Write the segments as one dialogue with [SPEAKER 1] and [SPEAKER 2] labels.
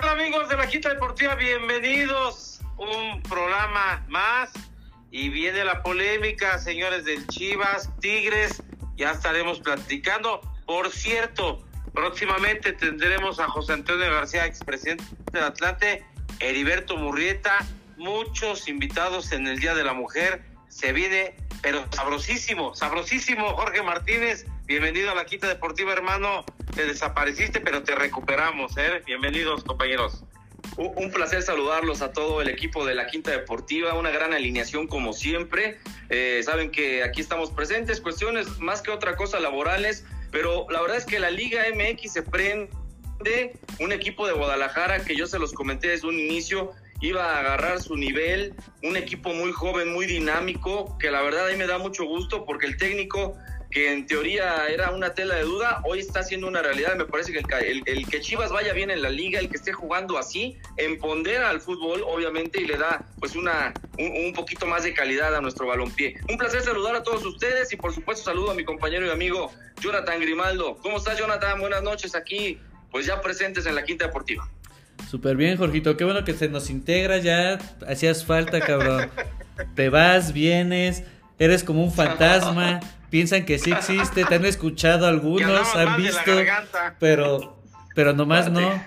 [SPEAKER 1] tal amigos de la Quinta Deportiva? Bienvenidos. Un programa más. Y viene la polémica, señores del Chivas, Tigres. Ya estaremos platicando. Por cierto, próximamente tendremos a José Antonio García, expresidente del Atlante, Heriberto Murrieta, muchos invitados en el Día de la Mujer. Se viene, pero sabrosísimo, sabrosísimo, Jorge Martínez. Bienvenido a la Quinta Deportiva, hermano. Te desapareciste, pero te recuperamos, ¿eh? Bienvenidos, compañeros.
[SPEAKER 2] Un placer saludarlos a todo el equipo de la Quinta Deportiva, una gran alineación como siempre. Eh, saben que aquí estamos presentes, cuestiones más que otra cosa laborales, pero la verdad es que la Liga MX se prende un equipo de Guadalajara que yo se los comenté desde un inicio, iba a agarrar su nivel, un equipo muy joven, muy dinámico, que la verdad ahí me da mucho gusto porque el técnico que en teoría era una tela de duda, hoy está siendo una realidad. Me parece que el, el, que Chivas vaya bien en la liga, el que esté jugando así, empodera al fútbol, obviamente, y le da pues una un, poquito más de calidad a nuestro balompié. Un placer saludar a todos ustedes y por supuesto saludo a mi compañero y amigo Jonathan Grimaldo. ¿Cómo estás, Jonathan? Buenas noches aquí, pues ya presentes en la Quinta Deportiva.
[SPEAKER 3] Súper bien, Jorgito. Qué bueno que se nos integra ya. Hacías falta, cabrón. Te vas, vienes, eres como un fantasma piensan que sí existe, te han escuchado algunos, han visto, pero, pero nomás no.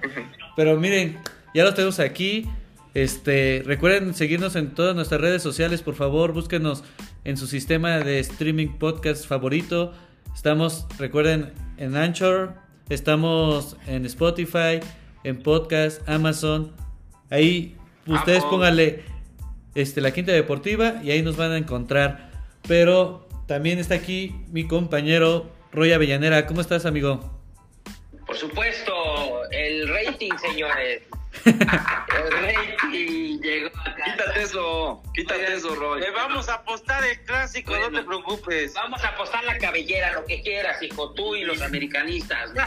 [SPEAKER 3] Pero miren, ya lo tenemos aquí. Este, recuerden seguirnos en todas nuestras redes sociales, por favor, búsquenos en su sistema de streaming podcast favorito. Estamos, recuerden, en Anchor, estamos en Spotify, en podcast, Amazon. Ahí ustedes pónganle este, la quinta deportiva y ahí nos van a encontrar. Pero también está aquí mi compañero Roy Avellanera. ¿Cómo estás, amigo?
[SPEAKER 4] Por supuesto, el rating, señores. el rating llegó acá.
[SPEAKER 2] Quítate eso, quítate eso, Roy.
[SPEAKER 1] Le vamos a apostar el clásico, no te preocupes.
[SPEAKER 4] Vamos a apostar la cabellera, lo que quieras, hijo, tú y los americanistas.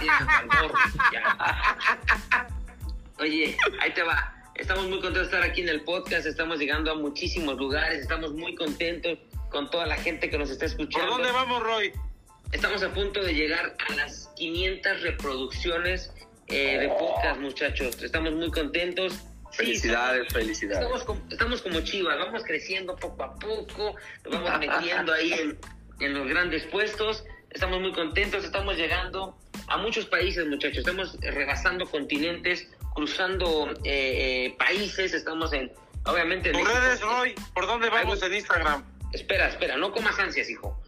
[SPEAKER 4] Oye, ahí te va. Estamos muy contentos de estar aquí en el podcast, estamos llegando a muchísimos lugares, estamos muy contentos con toda la gente que nos está escuchando.
[SPEAKER 1] ¿Por dónde vamos, Roy?
[SPEAKER 4] Estamos a punto de llegar a las 500 reproducciones eh, de podcast, muchachos. Estamos muy contentos.
[SPEAKER 2] Felicidades, felicidades.
[SPEAKER 4] Estamos como, chivas, vamos creciendo poco a poco, nos vamos metiendo ahí en, los grandes puestos. Estamos muy contentos, estamos llegando a muchos países, muchachos. Estamos rebasando continentes, cruzando eh, eh, países. Estamos en, obviamente.
[SPEAKER 1] ¿Por redes, Roy? ¿Por dónde vamos en Instagram?
[SPEAKER 4] Espera, espera, no comas ansias, hijo.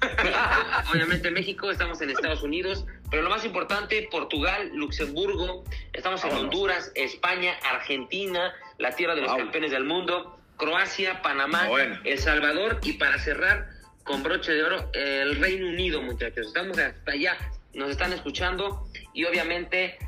[SPEAKER 4] Obviamente México, estamos en Estados Unidos, pero lo más importante, Portugal, Luxemburgo, estamos en Honduras, España, Argentina, la tierra de los campeones del mundo, Croacia, Panamá, ah, El Salvador y para cerrar con broche de oro, el Reino Unido, muchachos. Estamos hasta allá, nos están escuchando y obviamente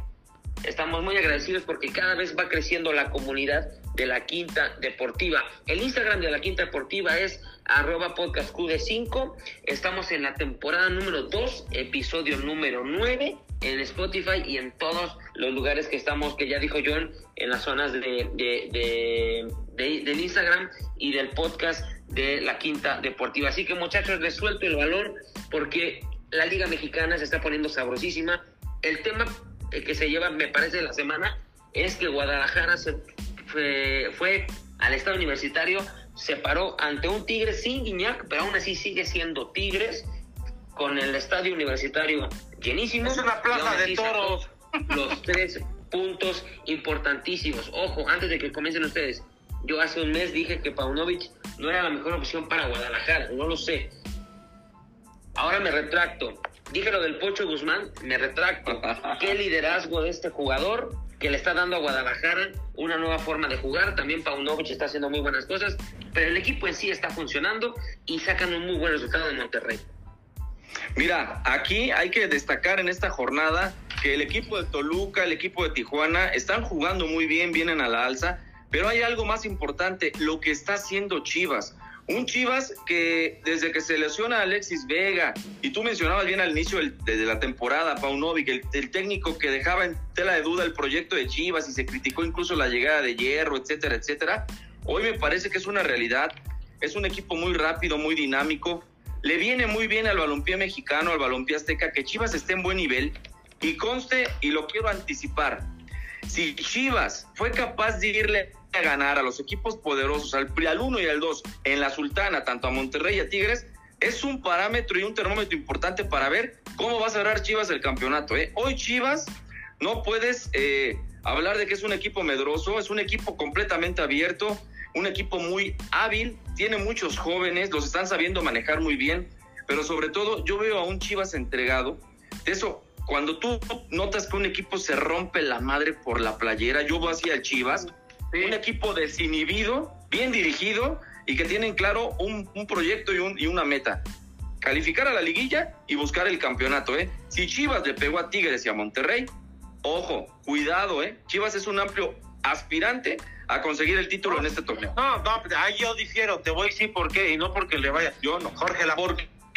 [SPEAKER 4] estamos muy agradecidos porque cada vez va creciendo la comunidad de la Quinta Deportiva. El Instagram de la Quinta Deportiva es arroba podcastqd5. Estamos en la temporada número 2, episodio número 9 en Spotify y en todos los lugares que estamos, que ya dijo John, en las zonas de, de, del Instagram y del podcast de la Quinta Deportiva. Así que muchachos, les suelto el valor porque la Liga Mexicana se está poniendo sabrosísima. El tema que se lleva, me parece, la semana es que Guadalajara se fue, al estado universitario, se paró ante un Tigre sin Guiñac, pero aún así sigue siendo Tigres, con el estadio universitario llenísimo.
[SPEAKER 1] Es una plaza de toros.
[SPEAKER 4] Los tres puntos importantísimos. Ojo, antes de que comiencen ustedes, yo hace un mes dije que Paunovic no era la mejor opción para Guadalajara, no lo sé. Ahora me retracto. Dije lo del Pocho Guzmán, me retracto. Qué liderazgo de este jugador que le está dando a Guadalajara una nueva forma de jugar. También Paunovic está haciendo muy buenas cosas, pero el equipo en sí está funcionando y sacan un muy buen resultado de Monterrey.
[SPEAKER 2] Mira, aquí hay que destacar en esta jornada que el equipo de Toluca, el equipo de Tijuana están jugando muy bien, vienen a la alza, pero hay algo más importante, lo que está haciendo Chivas. Un Chivas que desde que se lesiona a Alexis Vega, y tú mencionabas bien al inicio de la temporada, Paunovic, el, el técnico que dejaba en tela de duda el proyecto de Chivas y se criticó incluso la llegada de Hierro, etcétera, etcétera. Hoy me parece que es una realidad. Es un equipo muy rápido, muy dinámico. Le viene muy bien al balompié mexicano, al balompié azteca, que Chivas esté en buen nivel. Y conste, y lo quiero anticipar, Si Chivas fue capaz de irle a ganar a los equipos poderosos, al, al 1 y al 2, en la Sultana, tanto a Monterrey y a Tigres, es un parámetro y un termómetro importante para ver cómo va a cerrar Chivas el campeonato. ¿eh? Hoy Chivas no puedes eh, hablar de que es un equipo medroso, es un equipo completamente abierto, un equipo muy hábil, tiene muchos jóvenes, los están sabiendo manejar muy bien, pero sobre todo yo veo a un Chivas entregado. De eso, cuando tú notas que un equipo se rompe la madre por la playera, yo voy hacia el Chivas, un equipo desinhibido, bien dirigido y que tienen claro un, un proyecto y, un, y una meta. Calificar a la liguilla y buscar el campeonato, ¿eh? Si Chivas le pegó a Tigres y a Monterrey, ojo, cuidado, ¿eh? Chivas es un amplio aspirante a conseguir el título en este torneo.
[SPEAKER 1] No, no, ahí yo difiero, te voy a decir por qué, y no porque le vaya.
[SPEAKER 2] Yo no.
[SPEAKER 1] Jorge, la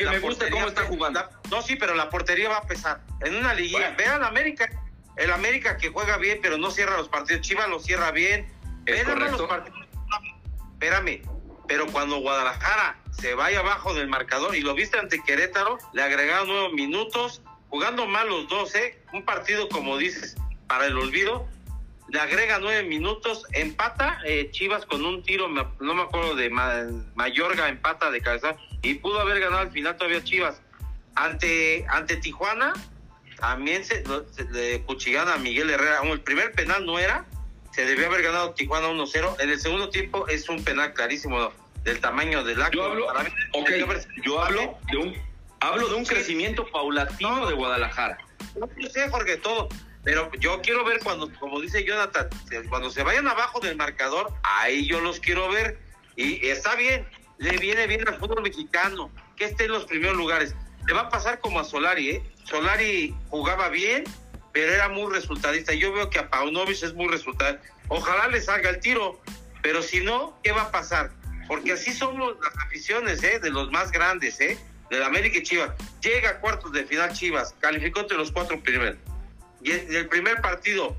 [SPEAKER 1] La
[SPEAKER 2] me gusta cómo está jugando.
[SPEAKER 1] La- no, sí, pero la portería va a pesar. En una liguilla,
[SPEAKER 2] Bueno.
[SPEAKER 1] vean América, el América que juega bien, pero no cierra los partidos. Chivas lo cierra bien.
[SPEAKER 2] Es
[SPEAKER 1] Vean los partidos. Espérame, pero cuando Guadalajara se vaya abajo del marcador y lo viste ante Querétaro, le agregaron nueve minutos, jugando mal los dos, ¿eh? Un partido, como dices, para el olvido. Le agrega nueve minutos, empata eh, Chivas con un tiro, no me acuerdo de Ma- Mayorga, empata de cabeza y pudo haber ganado al final todavía Chivas. Ante, ante Tijuana, también se, se le cuchillaron a Miguel Herrera. El primer penal no era, se debió haber ganado Tijuana 1-0. En el segundo tiempo es un penal clarísimo del tamaño del acto.
[SPEAKER 2] Yo hablo,
[SPEAKER 1] mí,
[SPEAKER 2] yo de un, hablo de un
[SPEAKER 1] Sí.
[SPEAKER 2] crecimiento paulatino de Guadalajara.
[SPEAKER 1] No sé, Jorge, todo. Pero yo quiero ver cuando, como dice Jonathan, cuando se vayan abajo del marcador, ahí yo los quiero ver. Y está bien, le viene bien al fútbol mexicano, que esté en los primeros lugares. Le va a pasar como a Solari, ¿eh? Solari jugaba bien, pero era muy resultadista. Yo veo que a Paunovic es muy resultadista. Ojalá le salga el tiro, pero si no, ¿qué va a pasar? Porque así somos las aficiones, ¿eh? De los más grandes, ¿eh? Del América y Chivas. Llega a cuartos de final Chivas, calificó entre los cuatro primeros. Y en el primer partido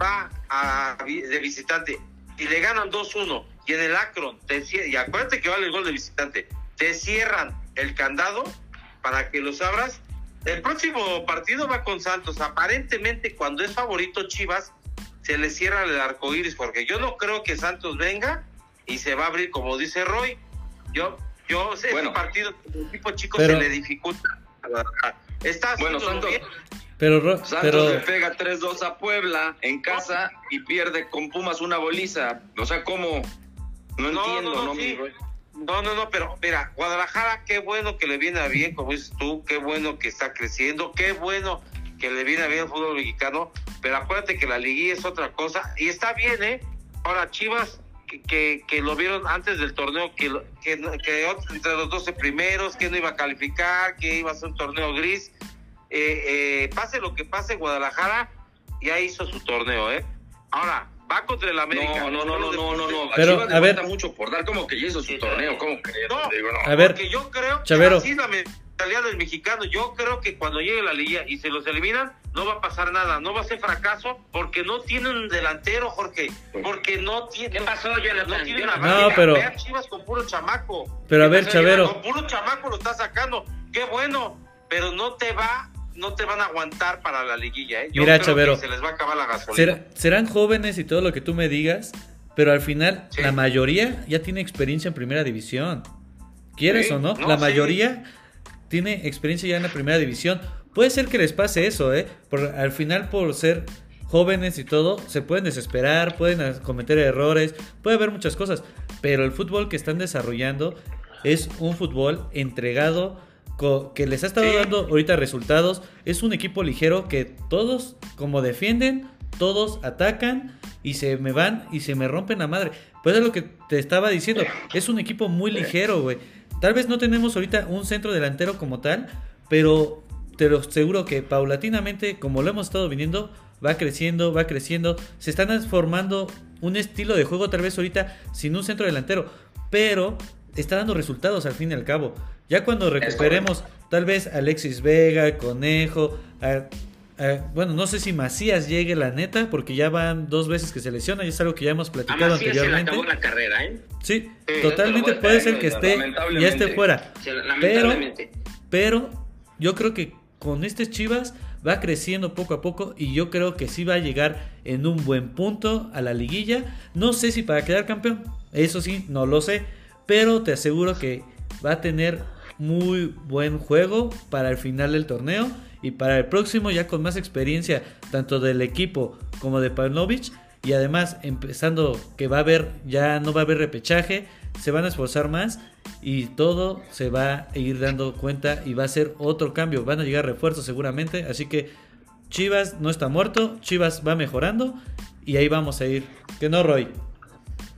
[SPEAKER 1] va a, de visitante y le ganan 2-1 y en el Akron, te y acuérdate que vale el gol de visitante, te cierran el candado para que los abras. El próximo partido va con Santos. Aparentemente, cuando es favorito Chivas, se le cierra el arco iris, porque yo no creo que Santos venga y se va a abrir, como dice Roy. Yo, yo sé,
[SPEAKER 2] Bueno.
[SPEAKER 1] ese partido, el equipo chico
[SPEAKER 3] Pero-
[SPEAKER 1] se le dificulta. Está
[SPEAKER 2] Bueno, Santos,
[SPEAKER 1] bien.
[SPEAKER 3] Pero, Ro-
[SPEAKER 2] Santos
[SPEAKER 3] pero
[SPEAKER 2] le pega 3-2 a Puebla en casa y pierde con Pumas una goliza. O sea, ¿cómo? No,
[SPEAKER 1] No,
[SPEAKER 2] entiendo,
[SPEAKER 1] no,
[SPEAKER 2] ¿no,
[SPEAKER 1] no,
[SPEAKER 2] mi?
[SPEAKER 1] No, no, no, pero mira, Guadalajara, qué bueno que le viene a bien, como dices tú, qué bueno que está creciendo, qué bueno que le viene a bien al fútbol mexicano, pero acuérdate que la liguilla es otra cosa, y está bien, ¿eh? Ahora, Chivas, que, que, que lo vieron antes del torneo, que, lo- que, que entre los 12 primeros, que no iba a calificar, que iba a ser un torneo gris, eh, eh, pase lo que pase, Guadalajara ya hizo su torneo, ¿eh? Ahora, va contra el América.
[SPEAKER 2] No, no, no, no, no, no, no. A
[SPEAKER 3] Pero,
[SPEAKER 2] Chivas le
[SPEAKER 3] a ver.
[SPEAKER 2] mucho por dar, como que ya hizo su torneo, ¿cómo que?
[SPEAKER 1] No,
[SPEAKER 2] Digo, no.
[SPEAKER 3] A ver,
[SPEAKER 1] Porque yo creo que
[SPEAKER 3] Chavero.
[SPEAKER 1] así es la mentalidad del mexicano. Yo creo que cuando llegue la liga y se los eliminan, no va a pasar nada. No va a ser fracaso porque no tienen delantero, Jorge. Porque no tiene.
[SPEAKER 4] ¿Qué pasó, Jonathan?
[SPEAKER 1] No tiene una
[SPEAKER 4] no-
[SPEAKER 3] pero-
[SPEAKER 1] Ve a Chivas con puro chamaco.
[SPEAKER 3] Pero a
[SPEAKER 1] ¿Qué
[SPEAKER 3] ver, Chavero.
[SPEAKER 1] Con puro chamaco lo está sacando. Qué bueno. Pero no te va. No te van a aguantar para la liguilla, ¿eh? Yo
[SPEAKER 3] Mira,
[SPEAKER 1] creo
[SPEAKER 3] Chavero.
[SPEAKER 1] que se les va a acabar la gasolina.
[SPEAKER 3] será- serán jóvenes y todo lo que tú me digas, pero al final
[SPEAKER 1] Sí.
[SPEAKER 3] la mayoría ya tiene experiencia en primera división. ¿Quieres
[SPEAKER 2] Sí,
[SPEAKER 3] o no?
[SPEAKER 1] no,
[SPEAKER 3] la
[SPEAKER 1] sí.
[SPEAKER 3] mayoría tiene experiencia ya en la primera división. Puede ser que les pase eso, ¿eh? Por, al final por ser jóvenes y todo, se pueden desesperar, pueden cometer errores, puede haber muchas cosas, pero el fútbol que están desarrollando es un fútbol entregado que les ha estado dando ahorita resultados. Es un equipo ligero que todos, como defienden, todos atacan y se me van y se me rompen la madre. Pues es lo que te estaba diciendo. Es un equipo muy ligero, güey. Tal vez no tenemos ahorita un centro delantero como tal, pero te lo aseguro que paulatinamente, como lo hemos estado viniendo, va creciendo, va creciendo. Se están formando un estilo de juego tal vez ahorita sin un centro delantero, pero está dando resultados al fin y al cabo. Ya cuando recuperemos tal vez Alexis Vega, Conejo, a- a- bueno, no sé si Macías llegue la neta, porque ya van dos veces que se lesiona y es algo que ya hemos
[SPEAKER 4] A
[SPEAKER 3] platicado
[SPEAKER 4] Macías se le
[SPEAKER 3] anteriormente.
[SPEAKER 4] acabó la carrera, ¿eh?
[SPEAKER 3] Sí,
[SPEAKER 1] Sí,
[SPEAKER 3] totalmente
[SPEAKER 2] a
[SPEAKER 3] puede ser que esté, ya esté fuera. Pero, pero yo creo que con este Chivas va creciendo poco a poco y yo creo que sí va a llegar en un buen punto a la liguilla. No sé si para quedar campeón, eso sí, no lo sé, pero te aseguro que va a tener muy buen juego para el final del torneo y para el próximo ya con más experiencia tanto del equipo como de Pavlovich y además empezando que va a haber ya no va a haber repechaje, se van a esforzar más y todo se va a ir dando cuenta y va a ser otro cambio, van a llegar refuerzos seguramente, así que Chivas no está muerto, Chivas va mejorando y ahí vamos a ir. Que no, Roy.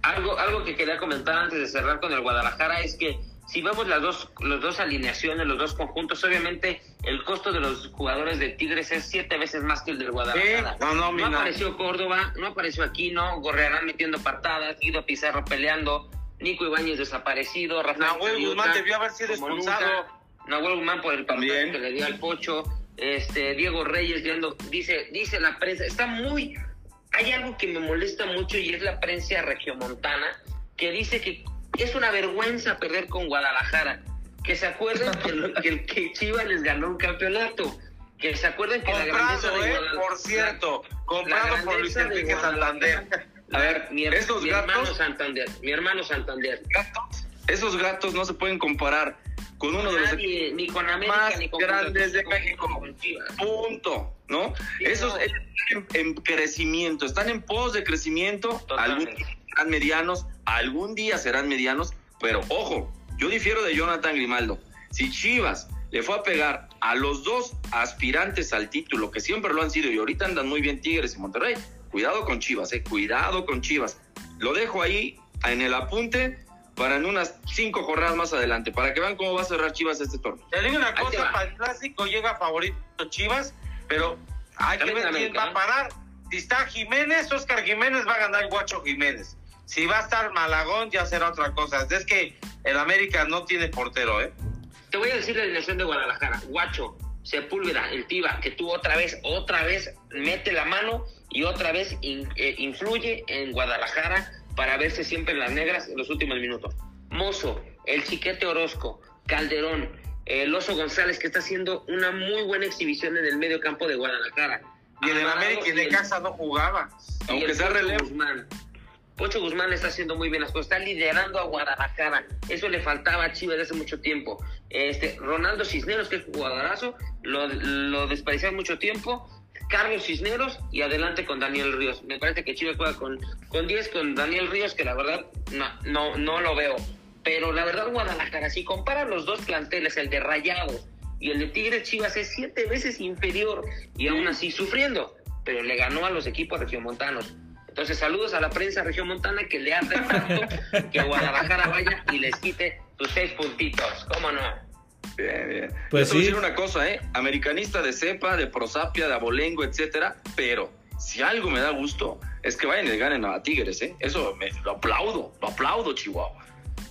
[SPEAKER 4] Algo, algo que quería comentar antes de cerrar con el Guadalajara es que si vemos las dos, las dos alineaciones, los dos conjuntos, obviamente el costo de los jugadores de Tigres es siete veces más que el del Guadalajara.
[SPEAKER 1] no, no,
[SPEAKER 4] no apareció Córdoba, no apareció Aquino, Gorrearán metiendo patadas, Guido Pizarro peleando, Nico Ibáñez desaparecido,
[SPEAKER 1] Rafael Nahuel Guzmán debió haber sido expulsado.
[SPEAKER 4] Nahuel Guzmán por el papel que le dio al Pocho, este Diego Reyes dice, dice la prensa, está muy hay algo que me molesta mucho y es la prensa regiomontana que dice que es una vergüenza perder con Guadalajara. Que se acuerden que, que, Chivas les ganó un campeonato. Que se acuerden que
[SPEAKER 1] la grandeza de eh, Guadalajara. Por cierto, comprado por Luis Enrique Santander.
[SPEAKER 4] A ver, mi, hermano Santander. Mi hermano Santander.
[SPEAKER 2] Esos gatos no se pueden comparar con uno de los
[SPEAKER 4] ni con América,
[SPEAKER 2] más
[SPEAKER 4] ni con
[SPEAKER 2] grandes de México. Punto, ¿no? Esos están en, crecimiento, están en pos de crecimiento. Algún día serán medianos, algún día serán medianos, pero ojo, yo difiero de Jonathan Grimaldo. Si Chivas le fue a pegar a los dos aspirantes al título, que siempre lo han sido y ahorita andan muy bien Tigres y Monterrey, cuidado con Chivas, eh, cuidado con Chivas. Lo dejo ahí en el apunte para en unas cinco jornadas más adelante, para que vean cómo va a cerrar Chivas este torneo.
[SPEAKER 1] Te digo una cosa, para el clásico llega favorito Chivas, pero hay que ver quién va a parar. Si está Jiménez, Oscar Jiménez va a ganar el Guacho Jiménez. Si va a estar Malagón, ya será otra cosa. Es que el América no tiene portero, ¿eh?
[SPEAKER 4] Te voy a decir la dirección de Guadalajara. Guacho, Sepúlveda, el Tiba, que tú otra vez, otra vez mete la mano y otra vez eh, influye en Guadalajara para verse siempre en las negras en los últimos minutos. Mozo, el Chiquete Orozco, Calderón, el Oso González, que está haciendo una muy buena exhibición en el medio campo de Guadalajara.
[SPEAKER 1] Y en el América y de casa no jugaba.
[SPEAKER 4] Aunque sea relevo. Guzmán. Pocho Guzmán está haciendo muy bien las cosas, está liderando a Guadalajara. Eso le faltaba a Chivas hace mucho tiempo. Este, Ronaldo Cisneros, que es jugadorazo, lo, lo mucho tiempo Carlos Cisneros y adelante con Daniel Ríos. Me parece que Chivas juega con, con 10 con Daniel Ríos, que la verdad no, no, no lo veo. Pero la verdad, Guadalajara, si compara los dos planteles, el de Rayados y el de Tigres Chivas, es siete veces inferior y aún así sufriendo. Pero le ganó a los equipos regiomontanos. Entonces, saludos a la prensa regiomontana que le hace tanto que Guadalajara vaya y les quite sus seis puntitos. ¿Cómo no?
[SPEAKER 2] Bien, bien. Pues sí. decir una cosa, ¿eh? Americanista de cepa, de prosapia, de abolengo, etcétera, pero si algo me da gusto es que vayan y le ganen a Tigres, ¿eh? Eso me, lo aplaudo, lo aplaudo, Chihuahua.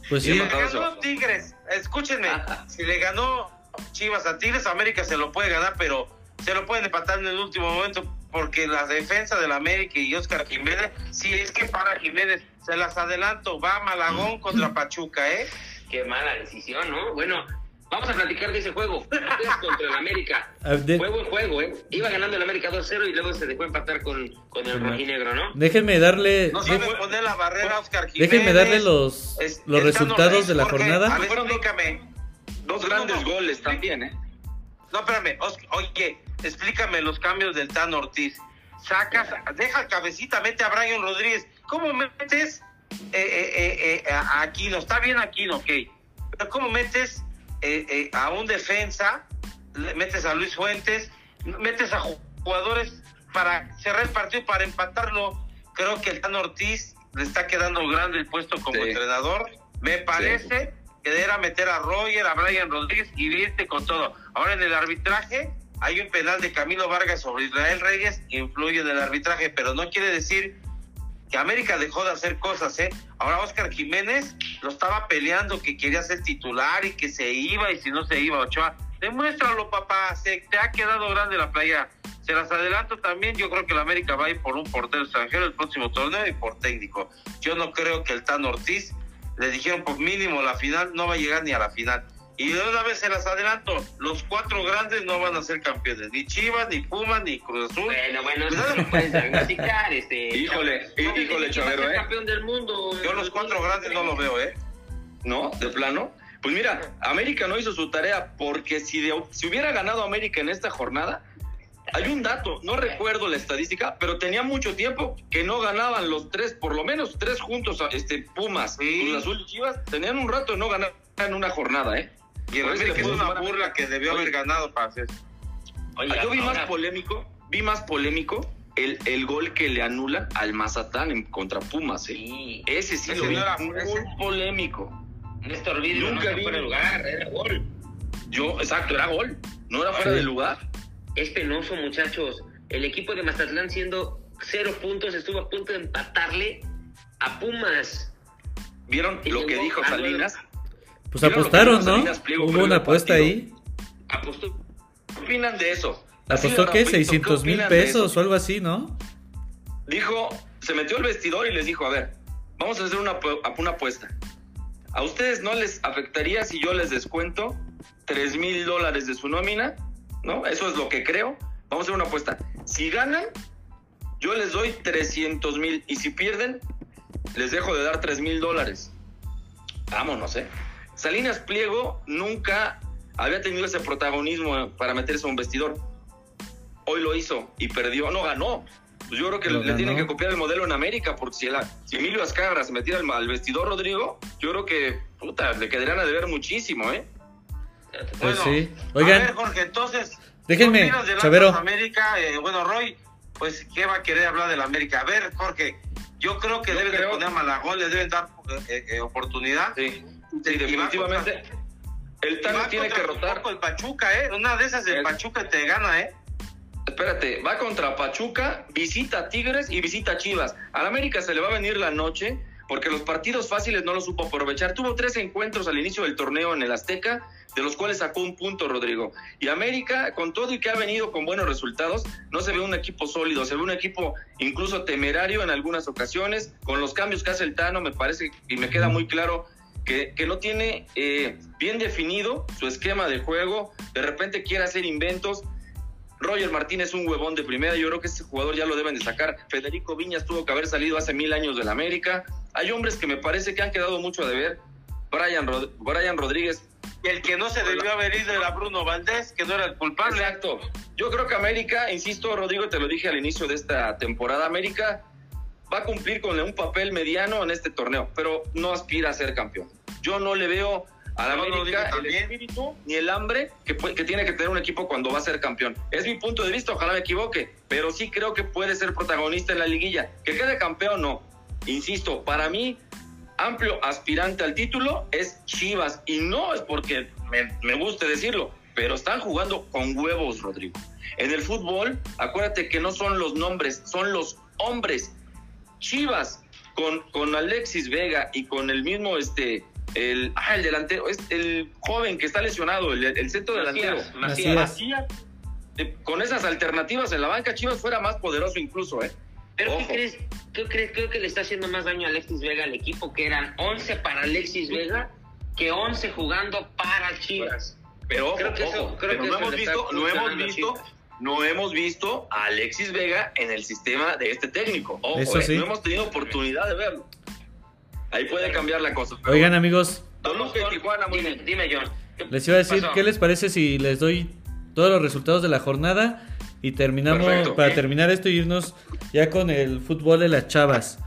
[SPEAKER 1] Pues sí. Si le ganó Tigres, escúchenme, si le ganó Chivas a Tigres, América se lo puede ganar, pero se lo pueden empatar en el último momento porque la defensa del América y Oscar Jiménez, si es que para Jiménez, se las adelanto, va Malagón contra Pachuca, ¿eh?
[SPEAKER 4] Qué mala decisión, ¿no? Bueno, Vamos a platicar de ese juego. contra el América. Fue buen juego, ¿eh? Iba ganando el América 2-0 y luego se dejó empatar con, con el rojinegro, ¿no?
[SPEAKER 3] Déjenme darle.
[SPEAKER 1] No sabe poner la barrera Oscar
[SPEAKER 3] Jiménez. Déjenme darle los, los resultados de la jornada.
[SPEAKER 1] A ver, explícame.
[SPEAKER 2] Dos grandes goles también, ¿eh?
[SPEAKER 1] No, espérame. oye, explícame los cambios del Tan Ortiz. Sacas, deja cabecita, mete a Brian Rodríguez. ¿Cómo metes eh, eh, eh, eh a Aquino? Está bien Aquino, ok. Pero ¿cómo metes eh, eh, a un defensa, metes a Luis Fuentes, metes a jugadores para cerrar el partido, para empatarlo. Creo que el Tan Ortiz le está quedando grande el puesto como entrenador. Me parece que era meter a Roger, a Brian Rodríguez y irte con todo. Ahora en el arbitraje hay un penal de Camilo Vargas sobre Israel Reyes, influye en el arbitraje, pero no quiere decir que América dejó de hacer cosas, ¿eh? Ahora Oscar Jiménez lo estaba peleando que quería ser titular y que se iba y si no se iba Ochoa. Demuéstralo, papá, se te ha quedado grande la playa. Se las adelanto también, yo creo que la América va a ir por un portero extranjero el próximo torneo y por técnico. Yo no creo que el Tan Ortiz, le dijeron por mínimo la final, no va a llegar ni a la final. Y de una vez se las adelanto, los cuatro grandes no van a ser campeones, ni Chivas, ni Pumas, ni Cruz Azul.
[SPEAKER 4] Bueno, bueno, eso no lo puedes diagnosticar, este.
[SPEAKER 2] Híjole, híjole, Chavero, ¿eh?
[SPEAKER 4] campeón del mundo.
[SPEAKER 1] Yo los cuatro grandes no lo veo, ¿eh?
[SPEAKER 2] ¿no? De plano. Pues mira, América no hizo su tarea porque si, de- si hubiera ganado América en esta jornada, hay un dato, no recuerdo la estadística, pero tenía mucho tiempo que no ganaban los tres, por lo menos tres juntos, este Pumas,
[SPEAKER 1] Sí.
[SPEAKER 2] Cruz Azul y Chivas, tenían un rato de no ganar en una jornada, ¿eh?
[SPEAKER 1] Y el América es una burla que debió
[SPEAKER 2] Oye.
[SPEAKER 1] haber ganado para hacer.
[SPEAKER 4] Oye,
[SPEAKER 2] Yo vi más polémico, vi más polémico el, el gol que le anulan al Mazatán en contra Pumas, ¿eh?
[SPEAKER 4] Sí,
[SPEAKER 2] Ese sí
[SPEAKER 1] Ese
[SPEAKER 2] lo vi
[SPEAKER 1] no era-
[SPEAKER 2] muy
[SPEAKER 1] ese-
[SPEAKER 2] polémico.
[SPEAKER 4] Néstor Vidrio no
[SPEAKER 2] Nunca
[SPEAKER 4] está
[SPEAKER 2] vi-
[SPEAKER 4] fuera de lugar, era gol.
[SPEAKER 2] Yo, exacto, era gol, no era fuera
[SPEAKER 3] Sí.
[SPEAKER 2] de lugar.
[SPEAKER 4] Es penoso, muchachos. El equipo de Mazatlán siendo cero puntos estuvo a punto de empatarle a Pumas.
[SPEAKER 2] ¿Vieron
[SPEAKER 4] Y
[SPEAKER 2] lo que dijo. Salinas?
[SPEAKER 3] Pues
[SPEAKER 2] Mira
[SPEAKER 3] apostaron, ¿no?
[SPEAKER 2] Pliego
[SPEAKER 3] Hubo una apuesta
[SPEAKER 2] partido.
[SPEAKER 3] ahí.
[SPEAKER 4] Apostó.
[SPEAKER 2] ¿Qué opinan de eso?
[SPEAKER 3] ¿Apostó qué?
[SPEAKER 2] rapidito,
[SPEAKER 3] 600 mil pesos
[SPEAKER 2] eso?
[SPEAKER 3] o algo así, ¿no?
[SPEAKER 2] Dijo, se metió al vestidor y les dijo, a ver, vamos a hacer una, una apuesta. ¿A ustedes no les afectaría si yo les descuento 3 mil dólares de su nómina? ¿No? Eso es lo que creo. Vamos a hacer una apuesta. Si ganan, yo les doy 300 mil. Y si pierden, les dejo de dar 3 mil dólares. Vámonos, ¿eh? Salinas Pliego nunca había tenido ese protagonismo para meterse a un vestidor. Hoy lo hizo y perdió, no ganó. Pues yo creo que le,
[SPEAKER 3] ganó.
[SPEAKER 2] tienen que copiar el modelo en América, porque si, Emilio Azcárraga se metiera al, al vestidor Rodrigo, yo creo que, puta, le quedarían a deber muchísimo, ¿eh?
[SPEAKER 3] Pues
[SPEAKER 1] Bueno,
[SPEAKER 3] sí.
[SPEAKER 1] A ver, Jorge, entonces.
[SPEAKER 3] Déjenme,
[SPEAKER 1] ¿qué opinas del
[SPEAKER 3] Chavero.
[SPEAKER 1] América, eh, bueno, Roy, pues, ¿qué va a querer hablar del América? A ver, Jorge, yo creo que
[SPEAKER 2] Yo
[SPEAKER 1] deben de
[SPEAKER 2] creo-
[SPEAKER 1] poner a Malagón, le deben dar eh, eh, oportunidad.
[SPEAKER 2] Sí, sí
[SPEAKER 1] va
[SPEAKER 2] definitivamente. El Tano tiene que rotar.
[SPEAKER 1] El Pachuca, ¿eh? Una de esas el
[SPEAKER 2] Es-
[SPEAKER 1] Pachuca te gana, ¿eh?
[SPEAKER 2] Espérate, va contra Pachuca, visita a Tigres y visita a Chivas. Al América se le va a venir la noche porque los partidos fáciles no los supo aprovechar. Tuvo tres encuentros al inicio del torneo en el Azteca, de los cuales sacó un punto, Rodrigo. Y América, con todo y que ha venido con buenos resultados, no se ve un equipo sólido, se ve un equipo incluso temerario en algunas ocasiones. Con los cambios que hace el Tano, me parece y me queda muy claro que, que no tiene eh, bien definido su esquema de juego. De repente quiere hacer inventos. Roger Martínez es un huevón de primera, yo creo que ese jugador ya lo deben de sacar. Federico Viñas tuvo que haber salido hace mil años del América. Hay hombres que me parece que han quedado mucho a deber. Brian, Rod- Brian Rodríguez.
[SPEAKER 1] Y el que no se debió haber ido era Bruno Valdés, que no era el culpable.
[SPEAKER 2] Exacto. Yo creo que América, insisto, Rodrigo, te lo dije al inicio de esta temporada, América va a cumplir con un papel mediano en este torneo, pero no aspira a ser campeón. Yo no le veo a la América el espíritu ni el hambre que, puede- que tiene que tener un equipo cuando va a ser campeón. Es mi punto de vista, ojalá me equivoque, pero sí creo que puede ser protagonista en la liguilla. Que quede campeón, no. Insisto, para mí, amplio aspirante al título es Chivas, y no es porque me, me guste decirlo, pero están jugando con huevos, Rodrigo. En el fútbol, acuérdate que no son los nombres, son los hombres. Chivas, con, con Alexis Vega y con el mismo, este, el, ah, el delantero, es el joven que está lesionado, el, el centro delantero.
[SPEAKER 4] Macías,
[SPEAKER 3] Macías.
[SPEAKER 2] Macías, eh, con esas alternativas en la banca, Chivas fuera más poderoso incluso, ¿eh?
[SPEAKER 4] Pero ¿qué crees? ¿Qué crees? Creo que le está haciendo más daño a Alexis Vega al equipo, que eran 11 para Alexis Vega, que 11 jugando para Chivas.
[SPEAKER 2] Pero ojo,
[SPEAKER 4] Creo que eso-
[SPEAKER 2] ojo,
[SPEAKER 4] creo
[SPEAKER 2] pero
[SPEAKER 4] que
[SPEAKER 2] no hemos visto, no hemos visto, no hemos visto a Alexis Vega en el sistema de este técnico. Ojo,
[SPEAKER 3] Eso
[SPEAKER 2] eh,
[SPEAKER 3] sí.
[SPEAKER 2] no hemos tenido oportunidad de verlo. Ahí puede cambiar la cosa. pero
[SPEAKER 3] Oigan amigos,
[SPEAKER 2] Toluca y Tijuana, muy
[SPEAKER 4] Dime,
[SPEAKER 2] bien.
[SPEAKER 4] dime, John. ¿qué
[SPEAKER 3] les iba a decir,
[SPEAKER 4] pasó?
[SPEAKER 3] ¿qué les parece si les doy todos los resultados de la jornada y terminamos
[SPEAKER 2] Perfecto.
[SPEAKER 3] para terminar esto y irnos ya con el fútbol de las chavas?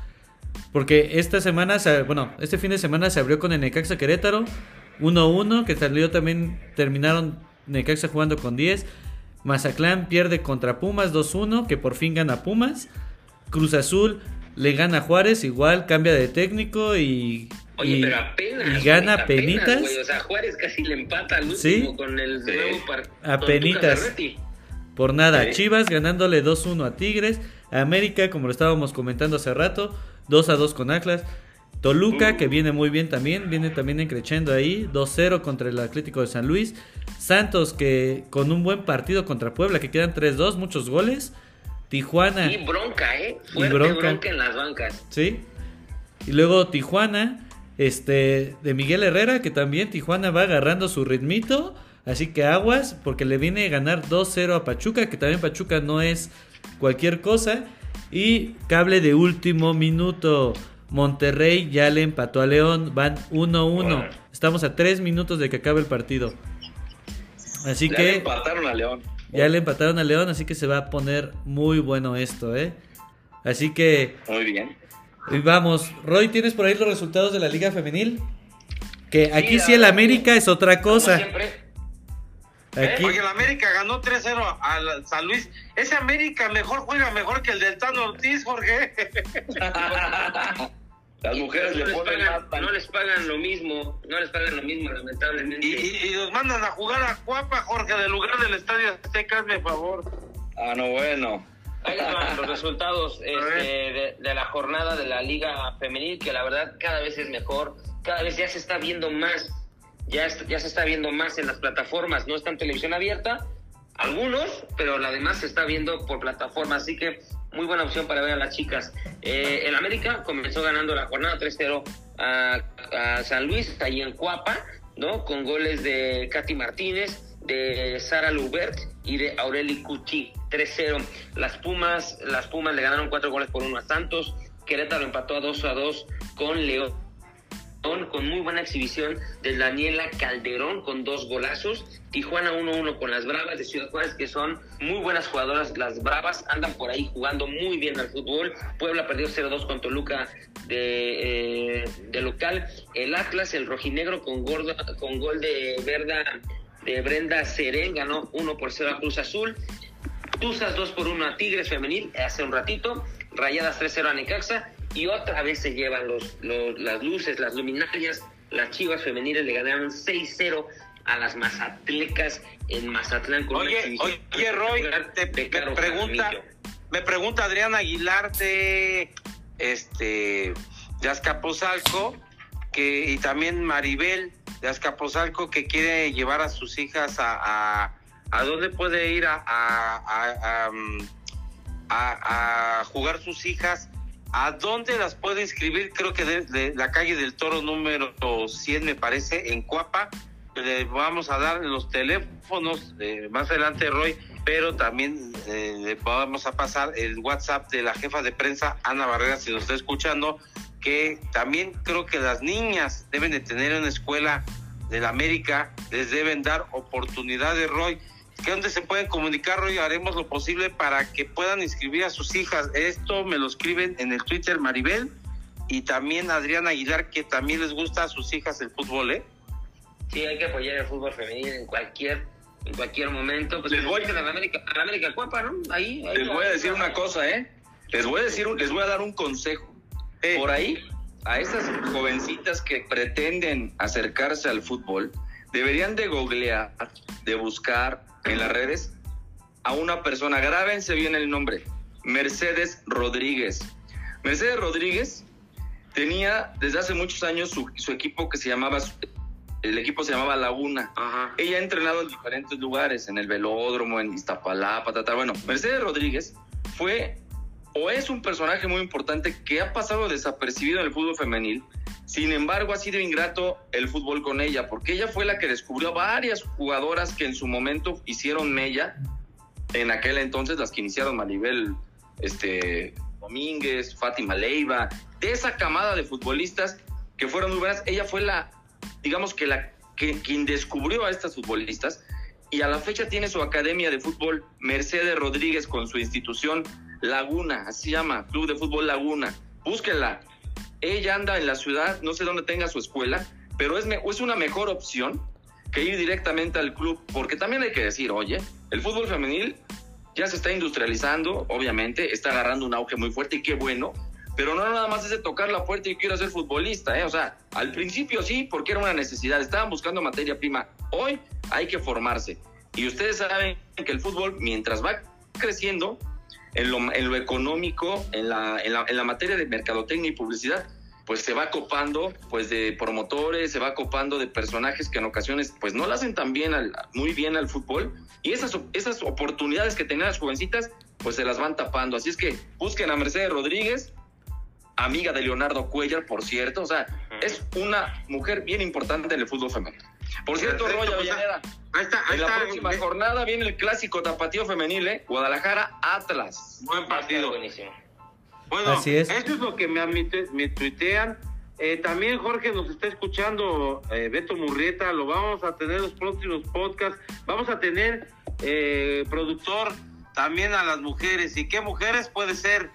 [SPEAKER 3] Porque esta semana, se- bueno, este fin de semana se abrió con el Necaxa Querétaro 1-1, que salió también, terminaron Necaxa jugando con 10. Mazatlán pierde contra Pumas 2-1, que por fin gana Pumas. Cruz Azul le gana a Juárez, igual cambia de técnico y,
[SPEAKER 4] Oye,
[SPEAKER 3] y-
[SPEAKER 4] pero apenas.
[SPEAKER 3] y gana
[SPEAKER 4] güey,
[SPEAKER 3] penitas.
[SPEAKER 4] apenas, güey, o sea, Juárez casi le empata al último
[SPEAKER 3] Sí.
[SPEAKER 4] con el
[SPEAKER 2] Sí.
[SPEAKER 4] nuevo par- con
[SPEAKER 3] Apenitas.
[SPEAKER 4] Tuca Ferretti.
[SPEAKER 3] Por nada,
[SPEAKER 2] Sí.
[SPEAKER 3] Chivas ganándole 2-1 a Tigres. América, como lo estábamos comentando hace rato, 2-2 con Atlas. Toluca,
[SPEAKER 2] Uh.
[SPEAKER 3] que viene muy bien también, viene también encrechendo ahí, 2-0 contra el Atlético de San Luis. Santos, que con un buen partido contra Puebla, que quedan 3-2, muchos goles. Tijuana,
[SPEAKER 4] Y bronca, ¿eh? Fuerte
[SPEAKER 3] bronca.
[SPEAKER 4] bronca. en las bancas.
[SPEAKER 3] ¿sí? Y luego Tijuana, este, de Miguel Herrera, que también Tijuana va agarrando su ritmito. Así que aguas, porque le viene a ganar 2-0 a Pachuca, que también Pachuca no es cualquier cosa. Y cable de último minuto. Monterrey ya le empató a León, van 1-1. Estamos a 3 minutos de que acabe el partido. Así
[SPEAKER 2] Ya
[SPEAKER 3] que
[SPEAKER 2] le empataron a León.
[SPEAKER 3] Ya le empataron a León, así que se va a poner muy bueno esto, ¿eh? Así que
[SPEAKER 2] Muy bien.
[SPEAKER 3] y vamos, Roy, ¿tienes por ahí los resultados de la Liga Femenil? Que aquí sí el América es otra cosa. Aquí,
[SPEAKER 1] Oye, el América ganó 3-0 al San Luis. Ese América mejor juega mejor que el del Tano Ortiz, Jorge.
[SPEAKER 2] Las mujeres
[SPEAKER 4] no
[SPEAKER 2] le
[SPEAKER 4] les,
[SPEAKER 2] ponen
[SPEAKER 4] pagan,
[SPEAKER 2] más
[SPEAKER 4] no les pagan lo mismo, no les pagan lo mismo, lamentablemente.
[SPEAKER 1] Y, y, y los mandan a jugar a Cuapa, Jorge, del lugar del Estadio Azteca, hazme favor.
[SPEAKER 2] Ah, no, bueno.
[SPEAKER 4] Ahí van los resultados este, de, de la jornada de la Liga Femenil, que la verdad cada vez es mejor, cada vez ya se está viendo más, ya, ya se está viendo más en las plataformas, no está en televisión abierta, algunos, pero la demás se está viendo por plataforma, así que muy buena opción para ver a las chicas. Eh, el América comenzó ganando la jornada 3-0 a, San Luis, ahí en Cuapa, ¿no? Con goles de Katy Martínez, de Sara Lubert y de Aureli Cuchi, 3-0. Las Pumas, las Pumas le ganaron cuatro goles por uno a Santos, Querétaro empató a 2 a 2 con León con muy buena exhibición de Daniela Calderón con dos golazos. Tijuana 1-1 con las Bravas de Ciudad Juárez, que son muy buenas jugadoras. Las Bravas andan por ahí jugando muy bien al fútbol. Puebla perdió 0-2 con Toluca de, eh, de local. El Atlas, el rojinegro, con, gorda, con gol de Verda de Brenda Serén, ganó 1 por 0 a Cruz Azul. Tuzas 2 por 1 a Tigres Femenil hace un ratito. Rayadas 3-0 a Necaxa. Y otra vez se llevan los, los- las luces, las luminarias. Las chivas femeniles le ganaron 6-0 a las mazatlecas en Mazatlán. Con
[SPEAKER 1] Oye, oye, Roy, te, me pregunta, me pregunta Adrián Aguilar de este de Azcapotzalco, que y también Maribel de Azcapotzalco que quiere llevar a sus hijas a a, a dónde puede ir a a, a, mm, a- a jugar sus hijas. ¿A dónde las puede inscribir? Creo que de, de la calle del Toro número 100, me parece, en Cuapa. Le vamos a dar los teléfonos eh, más adelante, Roy, pero también eh, le vamos a pasar el WhatsApp de la jefa de prensa, Ana Barrera, si nos está escuchando, que también creo que las niñas deben de tener una escuela de la América, les deben dar oportunidades, Roy. ¿Qué dónde se pueden comunicar, Roy? Haremos lo posible para que puedan inscribir a sus hijas. Esto me lo escriben en el Twitter Maribel y también Adrián Aguilar, que también les gusta a sus hijas el fútbol, ¿eh?
[SPEAKER 4] Sí, hay que apoyar el fútbol femenil en cualquier en cualquier momento. Pues
[SPEAKER 2] Les voy-
[SPEAKER 4] a la América, a la América Cuapa, ¿no? Ahí, ahí
[SPEAKER 2] Les voy a decir una cosa, ¿eh? Les voy a decir, un- les voy a dar un consejo.
[SPEAKER 1] Eh,
[SPEAKER 2] Por ahí, a esas jovencitas que pretenden acercarse al fútbol, deberían de googlear, de buscar en las redes a una persona, grábense bien el nombre, Mercedes Rodríguez. Mercedes Rodríguez tenía desde hace muchos años su, su equipo que se llamaba, el equipo se llamaba Laguna.
[SPEAKER 1] Ajá.
[SPEAKER 2] Ella ha entrenado en diferentes lugares, en el velódromo, en Iztapalapa, tata. Bueno, Mercedes Rodríguez fue o es un personaje muy importante que ha pasado desapercibido en el fútbol femenil. Sin embargo, ha sido ingrato el fútbol con ella, porque ella fue la que descubrió a varias jugadoras que en su momento hicieron mella. En aquel entonces, las que iniciaron Maribel este, Domínguez, Fátima Leiva, de esa camada de futbolistas que fueron muy buenas. Ella fue la, digamos que la que, quien descubrió a estas futbolistas y a la fecha tiene su academia de fútbol Mercedes Rodríguez con su institución Laguna, así se llama, Club de Fútbol Laguna. Búsquenla. Ella anda en la ciudad, no sé dónde tenga su escuela, pero es, es una mejor opción que ir directamente al club, porque también hay que decir, oye, el fútbol femenil ya se está industrializando, obviamente, está agarrando un auge muy fuerte y qué bueno, pero no nada más es de tocar la puerta y quiero ser futbolista, ¿eh? O sea, al principio sí, porque era una necesidad, estaban buscando materia prima. Hoy hay que formarse. Y ustedes saben que el fútbol, mientras va creciendo, en lo, en lo económico, en la, en, la, en la materia de mercadotecnia y publicidad, pues se va copando pues de promotores, se va copando de personajes que en ocasiones pues no le hacen tan bien al, muy bien al fútbol y esas, esas oportunidades que tenían las jovencitas pues se las van tapando. Así es que busquen a Mercedes Rodríguez, amiga de Leonardo Cuellar, por cierto. O sea, es una mujer bien importante en el fútbol femenino. Por cierto, Roya
[SPEAKER 1] pues,
[SPEAKER 2] Villanera,
[SPEAKER 1] Ahí está, ahí
[SPEAKER 2] en la
[SPEAKER 1] está.
[SPEAKER 2] próxima
[SPEAKER 1] Ve-
[SPEAKER 2] jornada viene el clásico tapatío femenil, ¿eh? Guadalajara Atlas.
[SPEAKER 1] Buen partido.
[SPEAKER 4] Buenísimo.
[SPEAKER 1] Bueno,
[SPEAKER 3] Así es.
[SPEAKER 1] eso es lo que me, me tuitean. Eh, también Jorge nos está escuchando, eh, Beto Murrieta, lo vamos a tener en los próximos podcasts. Vamos a tener eh, productor también a las mujeres. ¿Y qué mujeres puede ser?